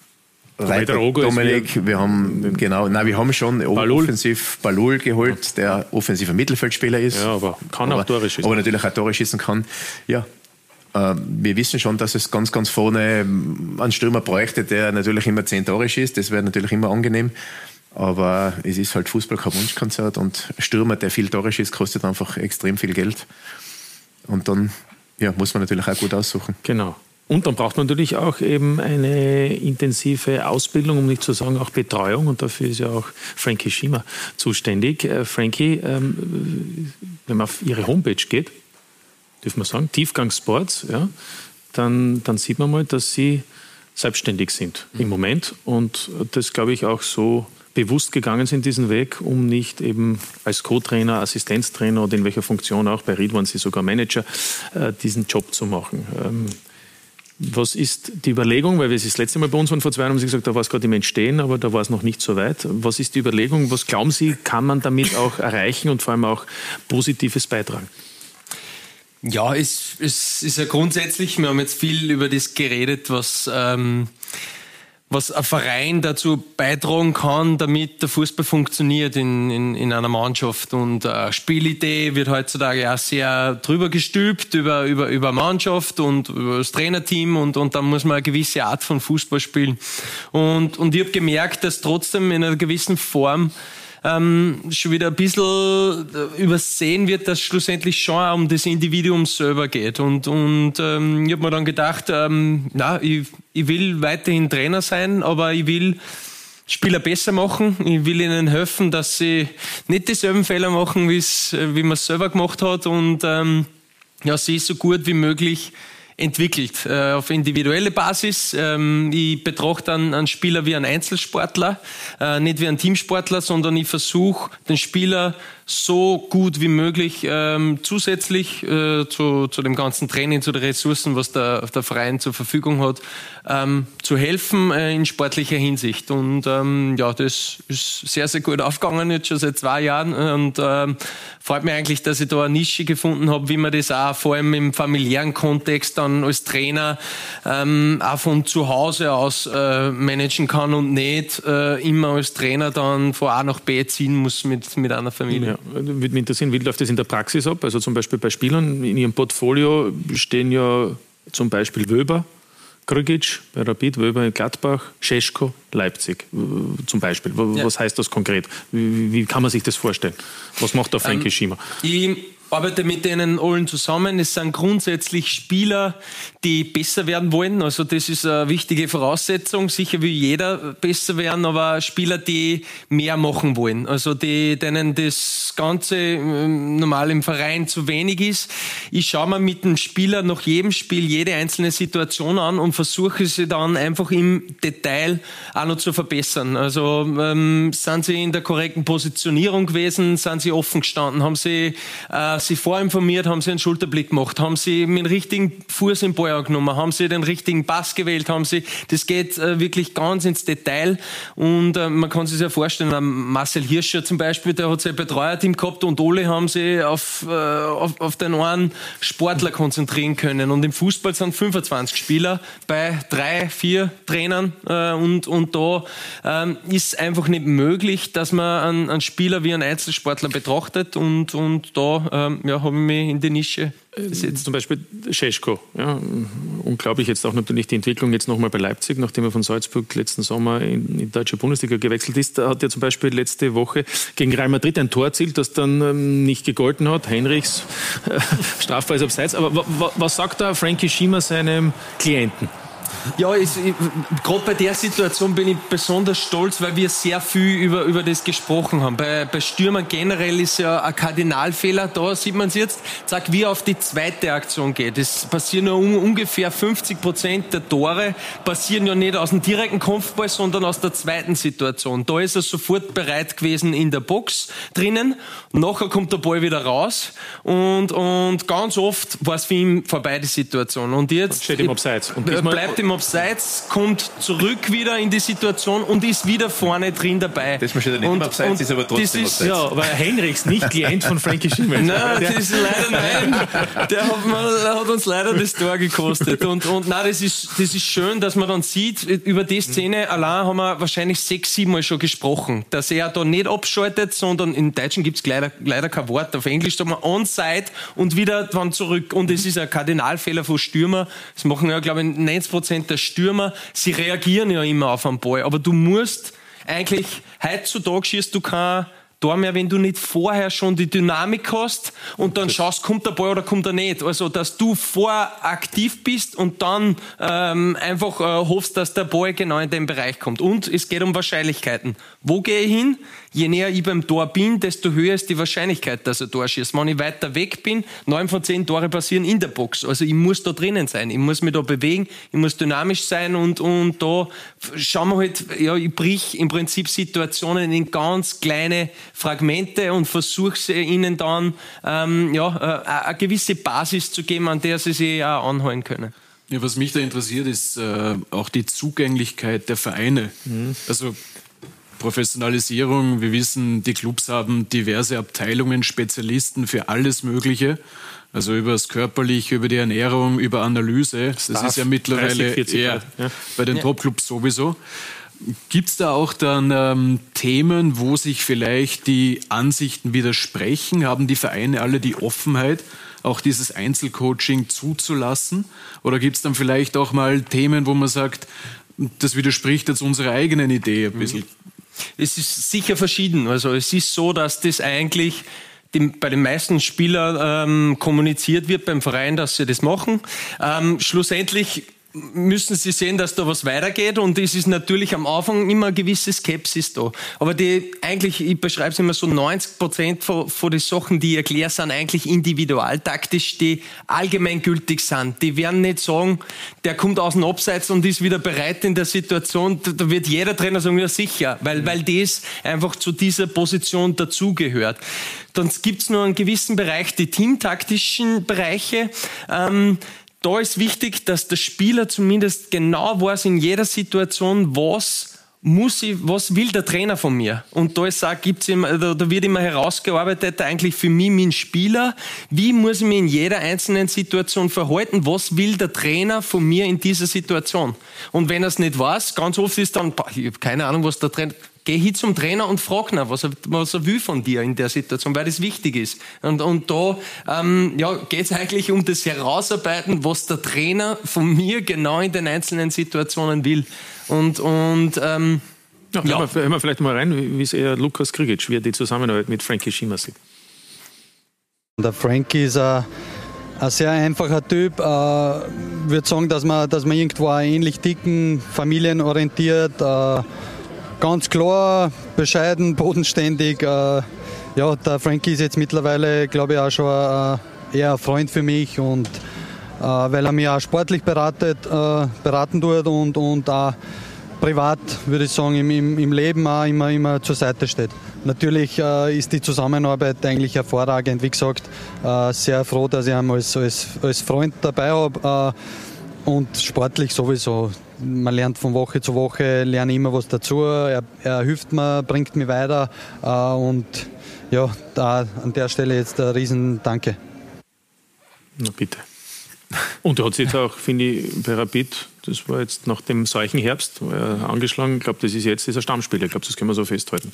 Reiter Dominik, wir haben genau, nein, wir haben schon Balul. offensiv Balul geholt, der offensiver Mittelfeldspieler ist. Ja, aber kann aber, auch Tore schießen. Aber natürlich auch Tore schießen kann. Ja, äh, wir wissen schon, dass es ganz, ganz vorne einen Stürmer bräuchte, der natürlich immer zehn Tore schießt. Das wäre natürlich immer angenehm. Aber es ist halt Fußball kein Wunschkonzert und Stürmer, der viel Tore schießt, kostet einfach extrem viel Geld. Und dann ja, muss man natürlich auch gut aussuchen. Genau. Und dann braucht man natürlich auch eben eine intensive Ausbildung, um nicht zu sagen auch Betreuung. Und dafür ist ja auch Frankie Schima zuständig. Äh, Frankie, ähm, wenn man auf Ihre Homepage geht, dürfen wir sagen, Tiefgang Sports, ja, dann, dann sieht man mal, dass Sie selbstständig sind mhm. im Moment. Und das, glaube ich, auch so bewusst gegangen sind diesen Weg, um nicht eben als Co-Trainer, Assistenztrainer oder in welcher Funktion auch, bei Ried waren Sie sogar Manager, äh, diesen Job zu machen. Ähm, was ist die Überlegung? Weil wir das letzte Mal bei uns waren vor zwei Jahren, haben Sie gesagt, da war es gerade im Entstehen, aber da war es noch nicht so weit. Was ist die Überlegung? Was glauben Sie, kann man damit auch erreichen und vor allem auch Positives beitragen? Ja, es, es ist ja grundsätzlich, wir haben jetzt viel über das geredet, was ähm, was ein Verein dazu beitragen kann, damit der Fußball funktioniert in, in, in einer Mannschaft. Und äh, Spielidee wird heutzutage auch sehr drüber gestülpt über, über, über Mannschaft und über das Trainerteam und, und dann muss man eine gewisse Art von Fußball spielen. Und, und ich habe gemerkt, dass trotzdem in einer gewissen Form ähm, schon wieder ein bisschen äh, übersehen wird, dass schlussendlich schon um das Individuum selber geht. Und, und ähm, ich habe mir dann gedacht, ähm, na, ich, ich will weiterhin Trainer sein, aber ich will Spieler besser machen. Ich will ihnen helfen, dass sie nicht dieselben Fehler machen, äh, wie man es selber gemacht hat und ähm, ja, sie so gut wie möglich entwickelt äh, auf individuelle Basis. Ähm, ich betrachte einen, einen Spieler wie einen Einzelsportler, äh, nicht wie einen Teamsportler, sondern ich versuche den Spieler so gut wie möglich ähm, zusätzlich äh, zu, zu dem ganzen Training, zu den Ressourcen, was der, der Verein zur Verfügung hat, ähm, zu helfen äh, in sportlicher Hinsicht. Und ähm, ja, das ist sehr, sehr gut aufgegangen jetzt schon seit zwei Jahren und ähm, freut mich eigentlich, dass ich da eine Nische gefunden habe, wie man das auch vor allem im familiären Kontext dann als Trainer ähm, auch von zu Hause aus äh, managen kann und nicht äh, immer als Trainer dann von A nach B ziehen muss mit, mit einer Familie. Ja würde mich interessieren, wie läuft das in der Praxis ab? Also zum Beispiel bei Spielern in ihrem Portfolio stehen ja zum Beispiel Wöber, Krügic bei Rapid, Wöber in Gladbach, Scheschko, Leipzig zum Beispiel. Was ja. heißt das konkret? Wie, wie, kann man sich das vorstellen? Was macht der Frankie ähm, Schiemer? Arbeite mit denen allen zusammen. Es sind grundsätzlich Spieler, die besser werden wollen. Also das ist eine wichtige Voraussetzung. Sicher will jeder besser werden, aber Spieler, die mehr machen wollen. Also die, denen das Ganze ähm, normal im Verein zu wenig ist. Ich schaue mir mit dem Spieler nach jedem Spiel jede einzelne Situation an und versuche sie dann einfach im Detail auch noch zu verbessern. Also ähm, sind sie in der korrekten Positionierung gewesen? Sind sie offen gestanden? Haben sie äh, sich vorinformiert, haben sie einen Schulterblick gemacht, haben sie mit dem richtigen Fuß im Ball angenommen, haben sie den richtigen Pass gewählt, haben sie, das geht äh, wirklich ganz ins Detail. Und äh, man kann sich ja vorstellen, Marcel Hirscher zum Beispiel, der hat sein Betreuerteam gehabt und alle haben sie auf, äh, auf, auf den einen Sportler konzentrieren können. Und im Fußball sind 25 Spieler bei drei, vier Trainern und, und da ähm, ist einfach nicht möglich, dass man einen, einen Spieler wie einen Einzelsportler betrachtet. Und, und da ähm, ja, habe ich mich in die Nische Jetzt zum Beispiel Scheschko. Ja, unglaublich jetzt auch natürlich die Entwicklung jetzt nochmal bei Leipzig, nachdem er von Salzburg letzten Sommer in, in die deutsche Bundesliga gewechselt ist. Da hat er zum Beispiel letzte Woche gegen Real Madrid ein Tor erzielt, das dann ähm, nicht gegolten hat. Heinrichs äh, strafbar ist abseits. Aber was sagt da Frankie Schiemer seinem Klienten? Ja, gerade bei der Situation bin ich besonders stolz, weil wir sehr viel über, über das gesprochen haben. Bei, bei Stürmern generell ist ja ein Kardinalfehler, da sieht man es jetzt, zack, wie er auf die zweite Aktion geht. Es passieren nur un, ungefähr 50 Prozent der Tore, passieren ja nicht aus dem direkten Kopfball, sondern aus der zweiten Situation. Da ist er sofort bereit gewesen in der Box drinnen, nachher kommt der Ball wieder raus und, und ganz oft war es für ihn vorbei, die Situation. Und jetzt... Steht im Abseits. Und bleibt im Abseits, kommt zurück wieder in die Situation und ist wieder vorne drin dabei. Das steht nicht und, im Abseits, ist aber trotzdem ist, Abseits. Ja, weil Heinrichs nicht Klient von Frankie Schimmel. Nein, das ist leider nein. Der hat, mal, hat, uns leider das Tor gekostet. Und, und nein, das ist, das ist schön, dass man dann sieht, über die Szene allein haben wir wahrscheinlich sechs, sieben Mal schon gesprochen, dass er da nicht abschaltet, sondern im Deutschen gibt es leider, leider kein Wort. Auf Englisch sagt man on-side und wieder dann zurück. Und es ist ein Kardinalfehler von Stürmer. Das machen ja, glaube ich, 90 Prozent der Stürmer, sie reagieren ja immer auf einen Ball. Aber du musst eigentlich, heutzutage schießt du kein Tor mehr, wenn du nicht vorher schon die Dynamik hast und dann schaust, kommt der Ball oder kommt er nicht. Also, dass du vorher aktiv bist und dann ähm, einfach äh, hoffst, dass der Ball genau in den Bereich kommt. Und es geht um Wahrscheinlichkeiten. Wo gehe ich hin? Je näher ich beim Tor bin, desto höher ist die Wahrscheinlichkeit, dass er Tor schießt. Wenn ich weiter weg bin, neun von zehn Tore passieren in der Box. Also ich muss da drinnen sein. Ich muss mich da bewegen, ich muss dynamisch sein und, und da schauen wir halt, ja, ich brich im Prinzip Situationen in ganz kleine Fragmente und versuche ihnen dann ähm, ja, äh, eine gewisse Basis zu geben, an der sie sich auch anholen können. Ja, was mich da interessiert, ist äh, auch die Zugänglichkeit der Vereine. Mhm. Also Professionalisierung. Wir wissen, die Clubs haben diverse Abteilungen, Spezialisten für alles Mögliche. Also über das Körperliche, über die Ernährung, über Analyse. Das Staff, ist ja mittlerweile 30, eher ja. bei den ja. Topclubs sowieso. Gibt es da auch dann ähm, Themen, wo sich vielleicht die Ansichten widersprechen? Haben die Vereine alle die Offenheit, auch dieses Einzelcoaching zuzulassen? Oder gibt es dann vielleicht auch mal Themen, wo man sagt, das widerspricht jetzt unserer eigenen Idee ein bisschen? Es ist sicher verschieden. Also es ist so, dass das eigentlich die, bei den meisten Spielern ähm, kommuniziert wird beim Verein, dass sie das machen. Ähm, schlussendlich müssen sie sehen, dass da was weitergeht und es ist natürlich am Anfang immer eine gewisse Skepsis da. Aber die eigentlich, ich beschreibe es immer so, 90 Prozent von, von den Sachen, die ich erkläre, sind eigentlich individualtaktisch, die allgemeingültig sind. Die werden nicht sagen, der kommt aus dem Abseits und ist wieder bereit in der Situation. Da wird jeder Trainer sagen, ja sicher, weil, weil das einfach zu dieser Position dazugehört. Dann gibt es nur einen gewissen Bereich, die teamtaktischen Bereiche. Ähm, da ist wichtig, dass der Spieler zumindest genau weiß in jeder Situation, was muss ich, was will der Trainer von mir? Und da ist auch, gibt's immer, da, wird immer herausgearbeitet, eigentlich für mich, mein Spieler, wie muss ich mich in jeder einzelnen Situation verhalten? Was will der Trainer von mir in dieser Situation? Und wenn er es nicht weiß, ganz oft ist dann, ich habe keine Ahnung, was der Trainer, Geh hin zum Trainer und frag ihn, was er, was er will von dir in der Situation, weil das wichtig ist. Und, und da ähm, ja, geht es eigentlich um das Herausarbeiten, was der Trainer von mir genau in den einzelnen Situationen will. Und, und ähm, ja, ja. Hören, wir, hören wir vielleicht mal rein, wie es eher Lukas Krigic, wie er die Zusammenarbeit mit Frankie Schima sieht. Der Frankie ist ein, ein sehr einfacher Typ. Ich äh, würde sagen, dass wir, dass wir irgendwo ähnlich dicken, familienorientiert, äh, ganz klar, bescheiden, bodenständig. Äh, ja, der Frankie ist jetzt mittlerweile, glaube ich, auch schon äh, eher ein Freund für mich und äh, weil er mich auch sportlich beratet, beraten tut und, und auch privat, würde ich sagen, im, im, im Leben auch immer, immer zur Seite steht. natürlich äh, ist die Zusammenarbeit eigentlich hervorragend. Wie gesagt, äh, sehr froh, dass ich ihn als, als, als Freund dabei habe. Äh, und sportlich sowieso. Man lernt von Woche zu Woche, lerne immer was dazu. Er, er hilft mir, bringt mich weiter. Äh, und ja, da an der Stelle jetzt ein riesen Danke. Na bitte. Und er hat sich jetzt auch, finde ich, bei Rapid, das war jetzt nach dem Seuchenherbst, war er angeschlagen. Ich glaube, das ist jetzt dieser Stammspieler. Ich glaube, das können wir so festhalten.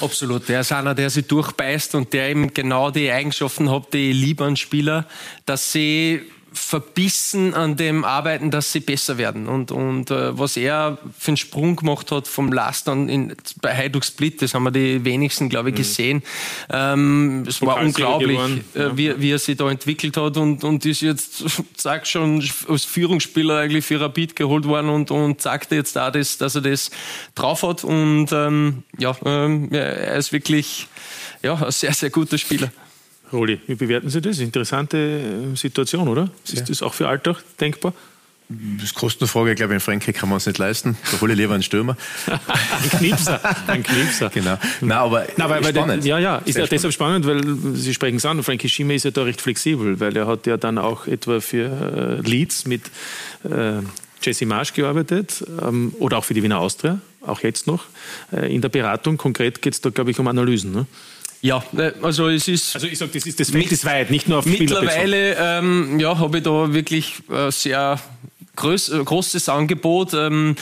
Absolut. Der ist einer, der sich durchbeißt und der eben genau die Eigenschaften hat, die ich liebe an Spieler, dass sie verbissen an dem arbeiten, dass sie besser werden. Und, und äh, was er für einen Sprung gemacht hat vom Last an in, bei Heiduk Split, das haben wir die wenigsten, glaube ich, mhm. gesehen. Ähm, es war unglaublich, äh, wie, wie er sich da entwickelt hat und, und ist jetzt, sag schon, als Führungsspieler eigentlich für Rapid geholt worden und, und sagte jetzt da, das, dass er das drauf hat. Und ähm, ja, ähm, er ist wirklich ja, ein sehr, sehr guter Spieler. Roli, wie bewerten Sie das? Interessante äh, Situation, oder? Ist ja. das auch für Alltag denkbar? Das ist Kostenfrage, ich glaube, in Frankreich kann man es nicht leisten. Da hole ich lieber einen Stürmer. ein Knipser, ein Knipser. Genau. Nein, aber Nein, weil, spannend. Der, ja, ja, ist ja deshalb spannend, weil Sie sprechen es an, Frankie Schimme ist ja da recht flexibel, weil er hat ja dann auch etwa für äh, Leeds mit äh, Jesse Marsch gearbeitet ähm, oder auch für die Wiener Austria, auch jetzt noch, äh, in der Beratung. Konkret geht es da, glaube ich, um Analysen. Ne? Ja, äh, also es ist. Also ich sage, das ist das Feld ist weit, nicht nur auf Mittlerweile ähm, ja, habe ich da wirklich äh, sehr groß, äh, großes Angebot. Ähm,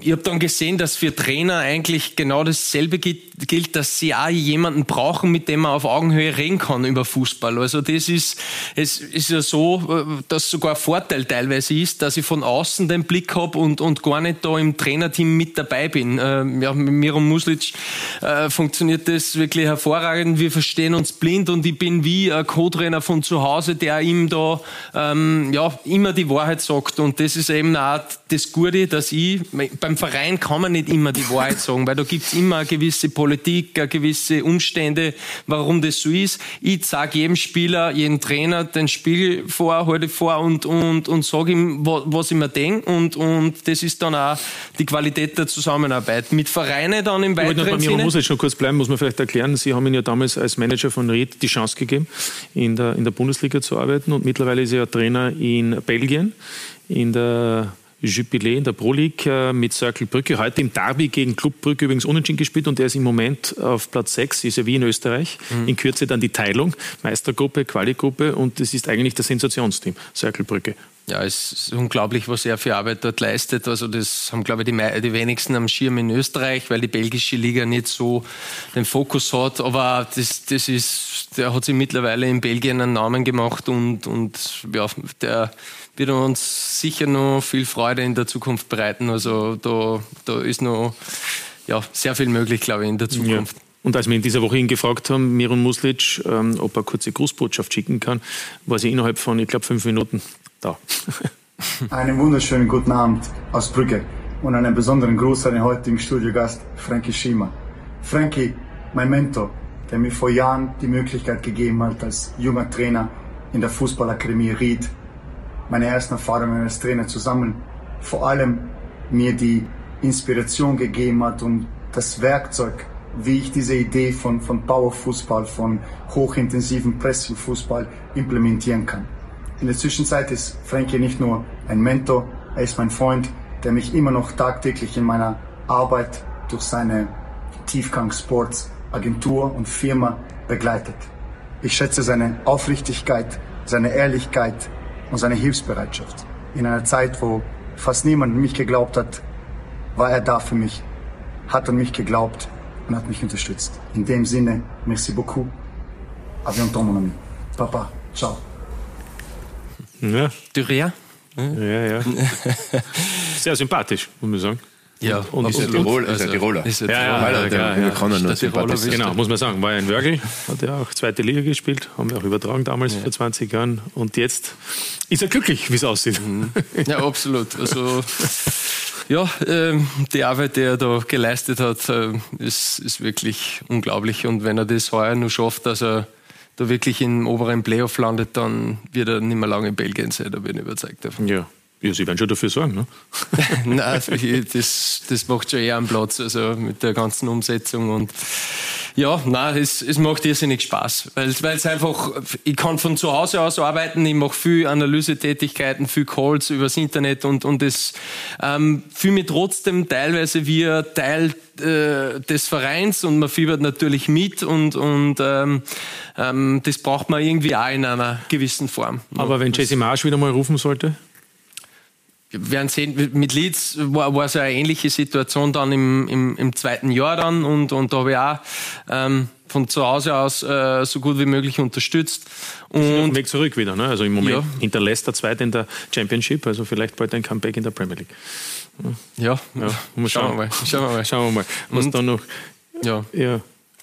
ich habe dann gesehen, dass für Trainer eigentlich genau dasselbe gilt, dass sie auch jemanden brauchen, mit dem man auf Augenhöhe reden kann über Fußball. Also das ist, es ist ja so, äh, dass sogar ein Vorteil teilweise ist, dass ich von außen den Blick habe und, und gar nicht da im Trainerteam mit dabei bin. Ähm, ja, mit Miro Muslic äh, funktioniert das wirklich hervorragend. Wir verstehen uns blind und ich bin wie ein Co-Trainer von zu Hause, der ihm da ähm, ja, immer die Wahrheit sagt. Und das ist eben auch das Gute, dass ich, beim Verein kann man nicht immer die Wahrheit sagen, weil da gibt es immer eine gewisse Politik, eine gewisse Umstände, warum das so ist. Ich sage jedem Spieler, jedem Trainer den Spiegel vor, halte vor und, und, und sage ihm, was ich mir denke und, und das ist dann auch die Qualität der Zusammenarbeit. Mit Vereinen dann im weiteren bei mir, Sinne. Muss jetzt schon kurz bleiben, muss man vielleicht erklären. Sie haben ihn ja damals als Manager von Ried die Chance gegeben, in der, in der Bundesliga zu arbeiten und mittlerweile ist er ja Trainer in Belgien in der Jubiläe in der Pro League äh, mit Circle Brücke. Heute im Derby gegen Club Brücke übrigens unentschieden gespielt und er ist im Moment auf Platz 6, ist ja wie in Österreich. Mhm. In Kürze dann die Teilung, Meistergruppe, Quali-Gruppe und das ist eigentlich das Sensationsteam, Circle Brücke. Ja, es ist unglaublich, was er für Arbeit dort leistet. Also das haben, glaube ich, die, die wenigsten am Schirm in Österreich, weil die belgische Liga nicht so den Fokus hat. Aber das, das ist, der hat sich mittlerweile in Belgien einen Namen gemacht und, und ja, der wird uns sicher noch viel Freude in der Zukunft bereiten. Also da, da ist noch ja, sehr viel möglich, glaube ich, in der Zukunft. Ja. Und als wir in dieser Woche ihn gefragt haben, Miron Muslic, ähm, ob er kurze Grußbotschaft schicken kann, war sie innerhalb von, ich glaube, fünf Minuten da. einen wunderschönen guten Abend aus Brügge und einen besonderen Gruß an den heutigen Studiogast Frankie Schima. Frankie, mein Mentor, der mir vor Jahren die Möglichkeit gegeben hat, als junger Trainer in der Fußballakademie Ried meine ersten Erfahrungen als Trainer zu sammeln. Vor allem mir die Inspiration gegeben hat und das Werkzeug, wie ich diese Idee von, von Powerfußball, von hochintensiven Pressingfußball implementieren kann. In der Zwischenzeit ist Frankie nicht nur ein Mentor, er ist mein Freund, der mich immer noch tagtäglich in meiner Arbeit durch seine Tiefgang Sports Agentur und Firma begleitet. Ich schätze seine Aufrichtigkeit, seine Ehrlichkeit, und seine Hilfsbereitschaft. In einer Zeit, wo fast niemand an mich geglaubt hat, war er da für mich, hat an mich geglaubt und hat mich unterstützt. In dem Sinne, merci beaucoup. A bientôt, mon ami. Papa, ciao. Ja. Du rien? Ja, ja. Sehr sympathisch, muss man sagen. Ja, und, und ist, und, Tirol, ist ein Tiroler. Ist ein ja, ja, ja, ja, kann er nur sympathisch Genau, muss man sagen. War ja in Wörgl, hat ja auch zweite Liga gespielt, haben wir auch übertragen damals ja. vor 20 Jahren. Und jetzt ist er glücklich, wie es aussieht. Mhm. Ja, absolut. Also, ja, ähm, die Arbeit, die er da geleistet hat, äh, ist, ist wirklich unglaublich. Und wenn er das heuer nur schafft, dass er da wirklich im oberen Playoff landet, dann wird er nicht mehr lange in Belgien sein, da bin ich überzeugt davon. Ja. Ja, Sie werden schon dafür sorgen, ne? Nein, das, das macht schon eher einen Platz, also mit der ganzen Umsetzung und ja, nein, es, es macht irrsinnig Spaß, weil es einfach, ich kann von zu Hause aus arbeiten, ich mache viel Analysetätigkeiten, viel Calls übers Internet und, und das ähm, fühle mich trotzdem teilweise wie ein Teil äh, des Vereins und man fiebert natürlich mit und, und ähm, ähm, das braucht man irgendwie auch in einer gewissen Form. Aber wenn Jesse Marsch wieder mal rufen sollte? Wir werden sehen, mit Leeds war, war es eine ähnliche Situation dann im, im, im zweiten Jahr dann und, und da habe ich auch ähm, von zu Hause aus äh, so gut wie möglich unterstützt. Und Weg zurück wieder, ne? Also im Moment ja. hinterlässt er Zweite in der Championship, also vielleicht bald ein Comeback in der Premier League. Ja, ja schauen, schauen, wir mal. Schauen wir mal. Schauen wir mal. Was und, da noch. Ja. ja.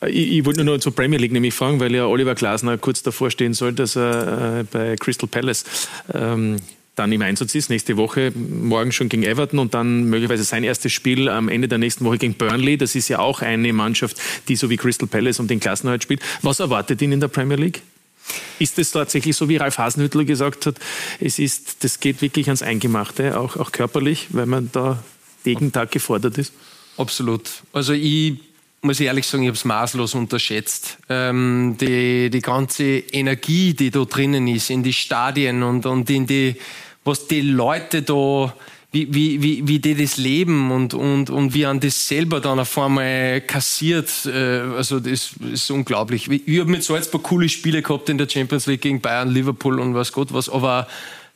Ich, ich, wollte nur noch zur Premier League nämlich fragen, weil ja Oliver Glasner kurz davor stehen soll, dass er äh, bei Crystal Palace ähm, dann im Einsatz ist. Nächste Woche, morgen schon gegen Everton und dann möglicherweise sein erstes Spiel am Ende der nächsten Woche gegen Burnley. Das ist ja auch eine Mannschaft, die so wie Crystal Palace um den Klassenerhalt spielt. Was erwartet ihn in der Premier League? Ist es tatsächlich so, wie Ralf Hasenhüttl gesagt hat, es ist, das geht wirklich ans Eingemachte, auch, auch körperlich, weil man da jeden Tag gefordert ist? Absolut. Also ich muss ich ehrlich sagen, ich habe es maßlos unterschätzt. Ähm, die, die ganze Energie, die da drinnen ist, in die Stadien und, und in die, was die Leute da, wie, wie, wie, wie die das leben und, und, und wie an das selber dann auf einmal kassiert. Äh, also das ist unglaublich. Ich habe mit Salzburg coole Spiele gehabt in der Champions League gegen Bayern, Liverpool und was Gott was, aber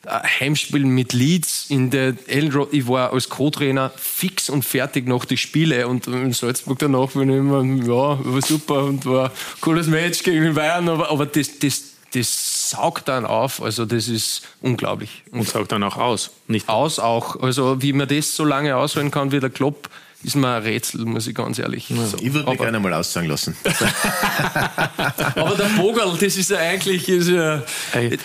Heimspiel mit Leeds in der Ellenroad. Ich war als Co-Trainer fix und fertig nach die Spiele und in Salzburg danach bin ich immer, ja, war super und war ein cooles Match gegen Bayern, aber, aber das, das, das saugt dann auf, also das ist unglaublich. Und saugt dann auch aus, nicht? Aus auch, also wie man das so lange aushalten kann wie der Klopp, ist mir ein Rätsel, muss ich ganz ehrlich sagen. Ich würde mich gerne mal aussagen lassen. aber der Bogal, das ist ja eigentlich, ist ja,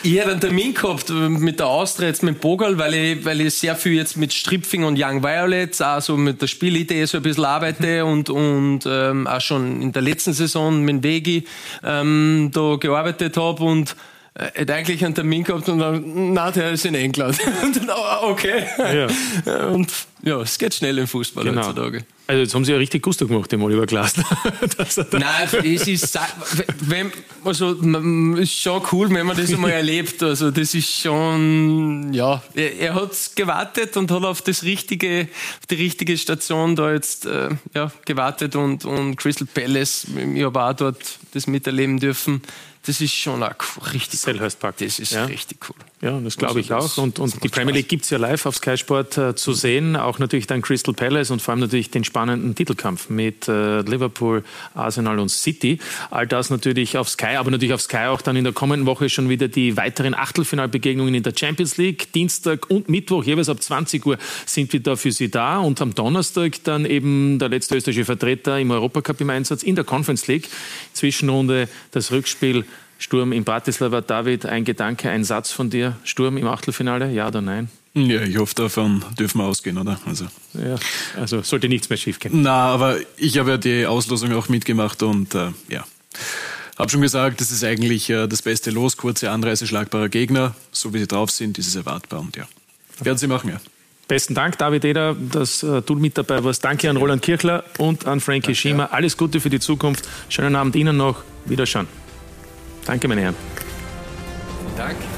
ich hätte einen Termin gehabt mit der Austria jetzt mit Bogal, weil ich, weil ich sehr viel jetzt mit Stripfing und Young Violets, auch mit der Spielidee so ein bisschen arbeite und, und ähm, auch schon in der letzten Saison mit Vegi ähm, da gearbeitet habe und hätte eigentlich einen Termin gehabt und dann, na, der ist in England. und dann, oh, okay. Ja. Und ja, es geht schnell im Fußball genau. heutzutage. Also jetzt haben Sie ja richtig Gusto gemacht, dem Oliver Glasner. Nein, es ist, wenn, also, ist schon cool, wenn man das einmal erlebt. Also das ist schon, ja, er, er hat gewartet und hat auf das richtige, auf die richtige Station da jetzt äh, ja, gewartet und, und Crystal Palace, ich habe auch dort das miterleben dürfen das ist schon auch richtig Park. Das ist ja. richtig cool. Ja, das glaube ich auch. Und, und die Premier League gibt es ja live auf Sky Sport äh, zu sehen. Auch natürlich dann Crystal Palace und vor allem natürlich den spannenden Titelkampf mit äh, Liverpool, Arsenal und City. All das natürlich auf Sky, aber natürlich auf Sky auch dann in der kommenden Woche schon wieder die weiteren Achtelfinalbegegnungen in der Champions League. Dienstag und Mittwoch, jeweils ab 20 Uhr, sind wir da für Sie da. Und am Donnerstag dann eben der letzte österreichische Vertreter im Europacup im Einsatz in der Conference League. Zwischenrunde das Rückspiel Sturm in Bratislava. David, ein Gedanke, ein Satz von dir. Sturm im Achtelfinale, ja oder nein? Ja, ich hoffe, davon dürfen wir ausgehen, oder? Also, ja, also sollte nichts mehr schief gehen. Na, aber ich habe ja die Auslosung auch mitgemacht und äh, ja. Habe schon gesagt, das ist eigentlich äh, das beste Los, kurze Anreise, schlagbarer Gegner. So wie sie drauf sind, ist es erwartbar und ja. Werden sie machen, ja. Besten Dank, David Eder, dass äh, du mit dabei warst. Danke an Roland Kirchler und an Frankie. Schiemer. Alles Gute für die Zukunft. Schönen Abend Ihnen noch. Wiederschauen. Danke, meine Herren. Danke.